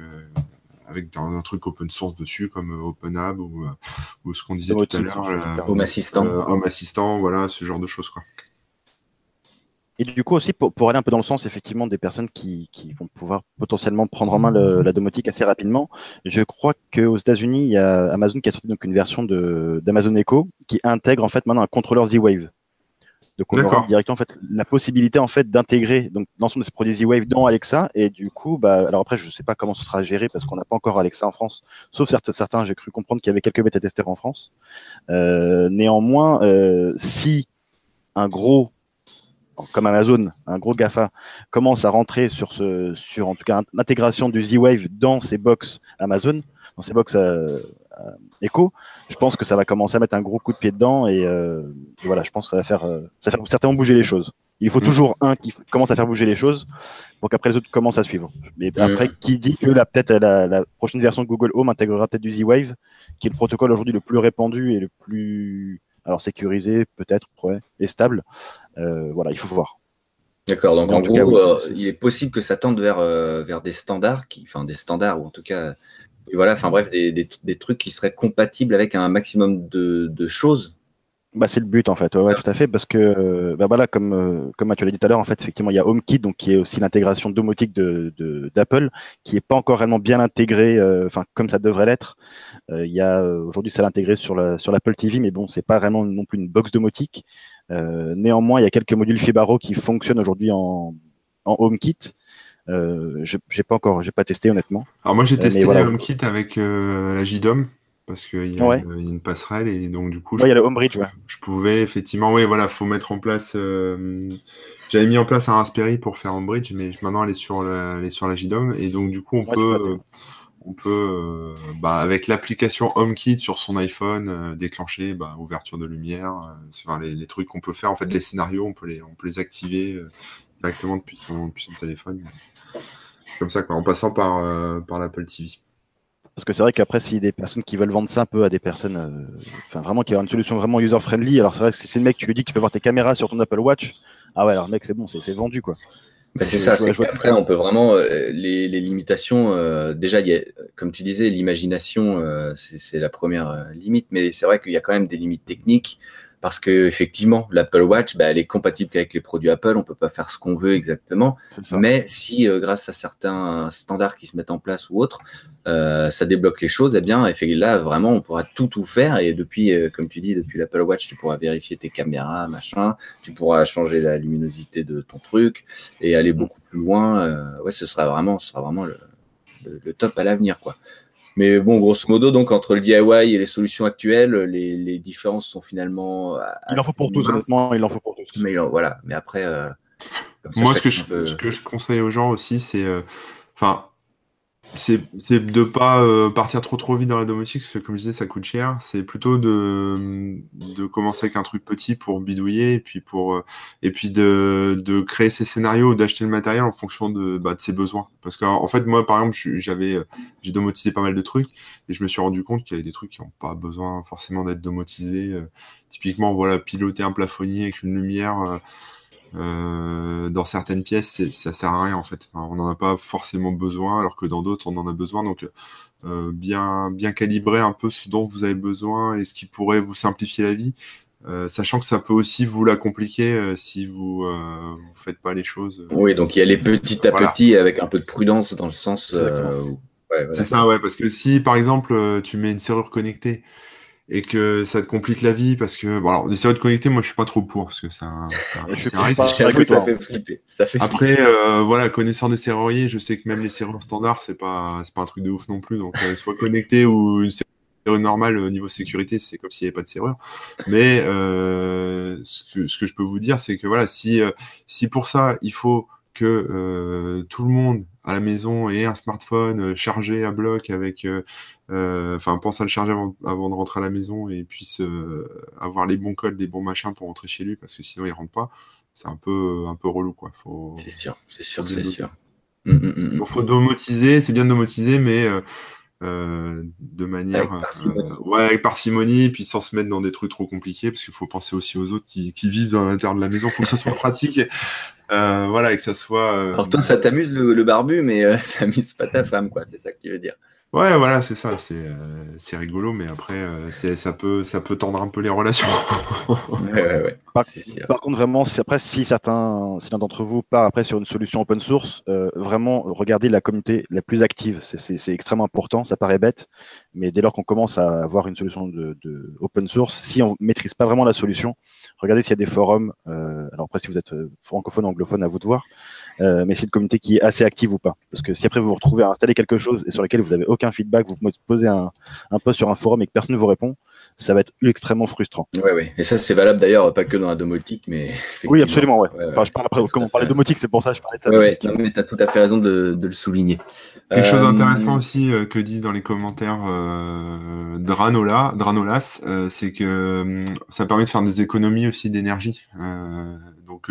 avec un, truc open source dessus comme euh, OpenHub ou, euh, ou ce qu'on disait tout à l'heure. Euh, Home Assistant. Home Assistant, voilà, ce genre de choses. Quoi. Et du coup aussi, pour, aller un peu dans le sens effectivement des personnes qui, qui vont pouvoir potentiellement prendre en main la domotique assez rapidement, je crois qu'aux États-Unis, il y a Amazon qui a sorti donc une version d'Amazon Echo qui intègre en fait maintenant un contrôleur Z-Wave. Donc on aura directement en fait la possibilité en fait d'intégrer donc l'ensemble de ces produits Z-Wave dans Alexa. Et du coup bah alors après je sais pas comment ce sera géré parce qu'on n'a pas encore Alexa en France. Sauf certains certains j'ai cru comprendre qu'il y avait quelques bêta testeurs en France. Euh, néanmoins euh, si un gros comme Amazon, un gros GAFA, commence à rentrer sur ce, sur en tout cas l'intégration du Z-Wave dans ses box Amazon, dans ses box euh, euh, Echo, je pense que ça va commencer à mettre un gros coup de pied dedans et, euh, voilà, je pense que ça va faire, ça va faire certainement bouger les choses. Il faut mm. toujours un qui commence à faire bouger les choses pour qu'après les autres commencent à suivre. Mais mm. après, qui dit que peut-être la, prochaine version de Google Home intégrera peut-être du Z-Wave, qui est le protocole aujourd'hui le plus répandu et le plus alors sécurisé peut-être et stable. Euh, voilà, il faut voir. D'accord, donc en, gros, euh, il est possible que ça tende vers, euh, vers des standards, qui, enfin des standards, ou en tout cas, voilà, enfin bref, des, des, trucs qui seraient compatibles avec un maximum de, de choses bah, c'est le but en fait, ouais, tout à fait, parce que bah, voilà, comme euh, comme tu l'as dit tout à l'heure, en fait, effectivement, il y a HomeKit, donc qui est aussi l'intégration domotique de d'Apple, qui est pas encore réellement bien intégré, euh, enfin comme ça devrait l'être. Euh, il y a aujourd'hui, ça l'intégré sur la sur l'Apple TV, mais bon, c'est pas vraiment non plus une box domotique. néanmoins, il y a quelques modules Fibaro qui fonctionnent aujourd'hui en en HomeKit. Euh, j'ai pas encore, j'ai pas testé honnêtement. Alors moi j'ai testé HomeKit avec la JDOM parce qu'il y, a une passerelle et donc du coup, il y a le Homebridge, ouais. je pouvais effectivement, oui, voilà, faut mettre en place. Euh, j'avais mis en place un Raspberry pour faire Homebridge, mais maintenant elle est sur la, elle est sur la JDOM et donc du coup on peut, on peut, euh, bah, avec l'application HomeKit sur son iPhone, euh, déclencher bah, ouverture de lumière, enfin, les, les, trucs qu'on peut faire, en fait, les scénarios, on peut les, on peut les activer directement depuis son, depuis son téléphone, comme ça, quoi, en passant par, par l'Apple TV. Parce que c'est vrai qu'après, si des personnes qui veulent vendre ça un peu à des personnes, euh, enfin vraiment qui ont une solution vraiment user-friendly, alors c'est vrai que si c'est le mec, tu lui dis que tu peux voir tes caméras sur ton Apple Watch, ah ouais, alors mec, c'est bon, c'est vendu quoi. Bah, c'est ça, c'est qu'après, on peut vraiment. Euh, les, limitations, euh, déjà, y a, comme tu disais, l'imagination, c'est la première limite, mais c'est vrai qu'il y a quand même des limites techniques parce que effectivement l'Apple Watch bah, elle est compatible avec les produits Apple on peut pas faire ce qu'on veut exactement. Mais si euh, grâce à certains standards qui se mettent en place ou autres euh, ça débloque les choses eh bien là vraiment on pourra tout tout faire. Et depuis euh, comme tu dis depuis l'Apple Watch tu pourras vérifier tes caméras machin. Tu pourras changer la luminosité de ton truc et aller mm. beaucoup plus loin. Ouais ce sera vraiment ce sera vraiment le, le top à l'avenir quoi mais bon, grosso modo, donc entre le DIY et les solutions actuelles, les, différences sont finalement. Il en faut pour tous, honnêtement, il en faut pour tous. Mais voilà, mais après. Euh, Moi, ce que, je, ce que je conseille aux gens aussi, c'est. Euh, enfin, c'est de pas euh, partir trop trop vite dans la domotique, parce que comme je disais, ça coûte cher. C'est plutôt de, de commencer avec un truc petit pour bidouiller, et puis, pour, euh, et puis de, de créer ses scénarios, d'acheter le matériel en fonction de, bah, de ses besoins. Parce qu'en en fait, moi, par exemple, j'avais euh, j'ai domotisé pas mal de trucs, et je me suis rendu compte qu'il y avait des trucs qui n'ont pas besoin forcément d'être domotisés. typiquement, voilà, piloter un plafonnier avec une lumière euh, dans certaines pièces, ça sert à rien en fait. on n'en a pas forcément besoin, alors que dans d'autres, on en a besoin. Donc, euh, bien, bien calibrer un peu ce dont vous avez besoin et ce qui pourrait vous simplifier la vie, euh, sachant que ça peut aussi vous la compliquer si vous ne faites pas les choses. Oui, donc il y a les petit à petit avec un peu de prudence dans le sens. C'est ça, ouais, parce que si par exemple tu mets une serrure connectée et que ça te complique la vie parce que bon alors des serrures connectées moi je suis pas trop pour parce que ça, ça, ça fait flipper. Ça fait après euh, voilà connaissant des serruriers je sais que même les serrures standards c'est pas c'est pas un truc de ouf non plus. Donc euh, soit connecté ou une serrure normale au niveau sécurité c'est comme s'il n'y avait pas de serrure. Mais euh, ce, que, ce que je peux vous dire c'est que voilà si euh, si pour ça il faut que euh, tout le monde à la maison ait un smartphone euh, chargé à bloc avec, euh, enfin, pense à le charger avant, de rentrer à la maison et puisse avoir les bons codes, les bons machins pour rentrer chez lui parce que sinon il rentre pas. C'est un peu, un peu relou quoi. Faut. C'est sûr, c'est sûr, c'est sûr. Il mm, mm, mm, faut domotiser, c'est bien de domotiser, mais euh, de manière avec parcimonie. Euh, ouais, avec parcimonie, puis sans se mettre dans des trucs trop compliqués, parce qu'il faut penser aussi aux autres qui, qui vivent dans l'intérieur de la maison. Il faut que ça soit pratique, euh, voilà, et que ça soit. Alors toi, ça t'amuse le, le, barbu, mais ça amuse pas ta femme, quoi. C'est ça que tu veux dire. Ouais, voilà, c'est ça. C'est euh, rigolo, mais après, euh, ça, peut, ça peut tendre un peu les relations. ouais, ouais, ouais. Par, contre, vraiment, après, si certains, si l'un d'entre vous part après sur une solution open source, euh, vraiment, regardez la communauté la plus active. C'est extrêmement important. Ça paraît bête, mais dès lors qu'on commence à avoir une solution de, de, open source, si on maîtrise pas vraiment la solution, regardez s'il y a des forums. Euh, alors après, si vous êtes francophone, anglophone, à vous de voir. Euh, mais c'est une communauté qui est assez active ou pas. Parce que si après vous vous retrouvez à installer quelque chose et sur lequel vous n'avez aucun feedback, vous posez un, un post sur un forum et que personne ne vous répond, ça va être extrêmement frustrant. Oui, oui. Et ça, c'est valable d'ailleurs, pas que dans la domotique, mais. Oui, absolument, ouais. je parle après, comme on parlait de domotique, c'est pour ça que je parlais de ça. Oui, mais tu as tout à fait raison de, le souligner. Quelque chose euh, d'intéressant aussi euh, que dit dans les commentaires euh, Dranola, Dranolas, c'est que ça permet de faire des économies aussi d'énergie. donc,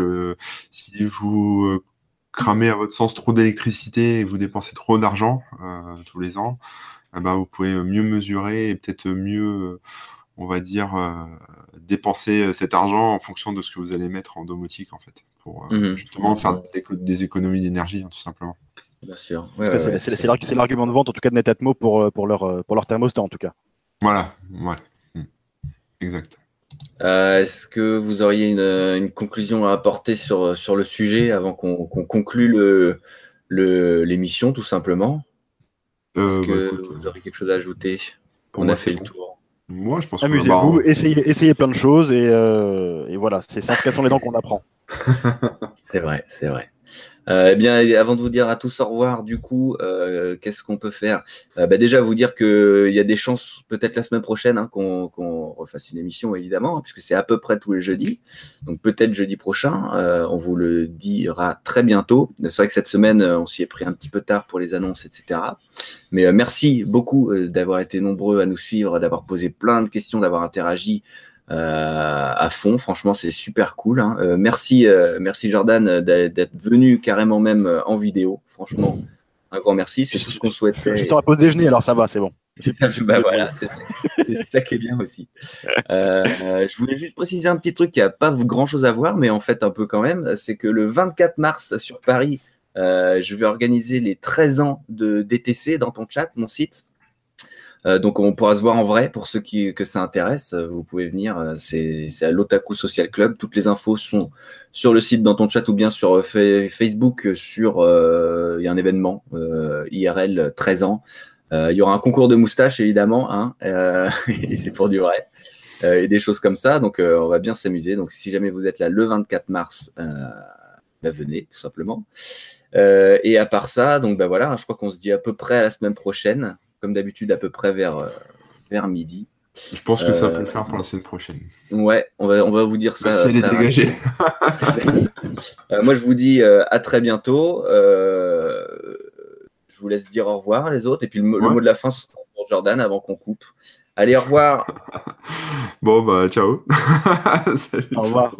si vous cramez à votre sens trop d'électricité et vous dépensez trop d'argent tous les ans, eh ben, vous pouvez mieux mesurer et peut-être mieux on va dire, euh, dépenser euh, cet argent en fonction de ce que vous allez mettre en domotique, en fait, pour euh, mhm. justement faire des, économies d'énergie, hein, tout simplement. Bien sûr. c'est l'argument de vente, en tout cas de Netatmo, pour, pour, leur, pour leur thermostat, en tout cas. Voilà, ouais. Hmm. Exact. Est-ce que vous auriez une, conclusion à apporter sur, sur le sujet avant qu'on conclue l'émission, le, tout simplement? Est-ce que bah, vous auriez quelque chose à ajouter? On a fait le tour. Moi, je pense Amusez-vous, essayez, essayez, plein de choses et, euh, et voilà, c'est ça se cassant les dents qu'on apprend. c'est vrai, c'est vrai. Euh, eh bien, avant de vous dire à tous au revoir, du coup, euh, qu'est-ce qu'on peut faire? Euh, bah, Déjà, vous dire qu'il y a des chances, peut-être la semaine prochaine, hein, qu'on refasse une émission, évidemment, hein, puisque c'est à peu près tous les jeudis. Donc, peut-être jeudi prochain, on vous le dira très bientôt. C'est vrai que cette semaine, on s'y est pris un petit peu tard pour les annonces, etc. Mais merci beaucoup d'avoir été nombreux à nous suivre, d'avoir posé plein de questions, d'avoir interagi. Euh, à fond. Franchement, c'est super cool. Hein. Euh, merci, euh, merci Jordan d'être venu carrément même en vidéo. Franchement, un grand merci. C'est tout ce qu'on souhaite. Je suis sur la pause déjeuner, alors ça va, c'est bon. bah voilà, c'est ça. ça. qui est bien aussi. je voulais juste préciser un petit truc qui n'a pas grand chose à voir, mais en fait un peu quand même. C'est que le 24 mars sur Paris, je vais organiser les 13 ans de DTC dans ton chat, mon site. Euh, donc on pourra se voir en vrai pour ceux qui que ça intéresse. Euh, vous pouvez venir. Euh, c'est à l'Otaku Social Club. Toutes les infos sont sur le site dans ton chat ou bien sur Facebook. Sur il y a un événement IRL 13 ans. Il y aura un concours de moustaches évidemment, hein, et c'est pour du vrai. et des choses comme ça. Donc on va bien s'amuser. Donc si jamais vous êtes là le 24 mars, bah, venez tout simplement. et à part ça, donc bah voilà, je crois qu'on se dit à peu près à la semaine prochaine comme d'habitude, à peu près vers, euh, vers midi. Je pense que ça peut le faire pour la semaine prochaine. Ouais, on va, on va vous dire ça. C'est dégagé. Euh, moi, je vous dis euh, à très bientôt. je vous laisse dire au revoir, les autres. Et puis, le, mot de la fin, ce sera pour Jordan avant qu'on coupe. Allez, au revoir. bon, bah, ciao. au revoir.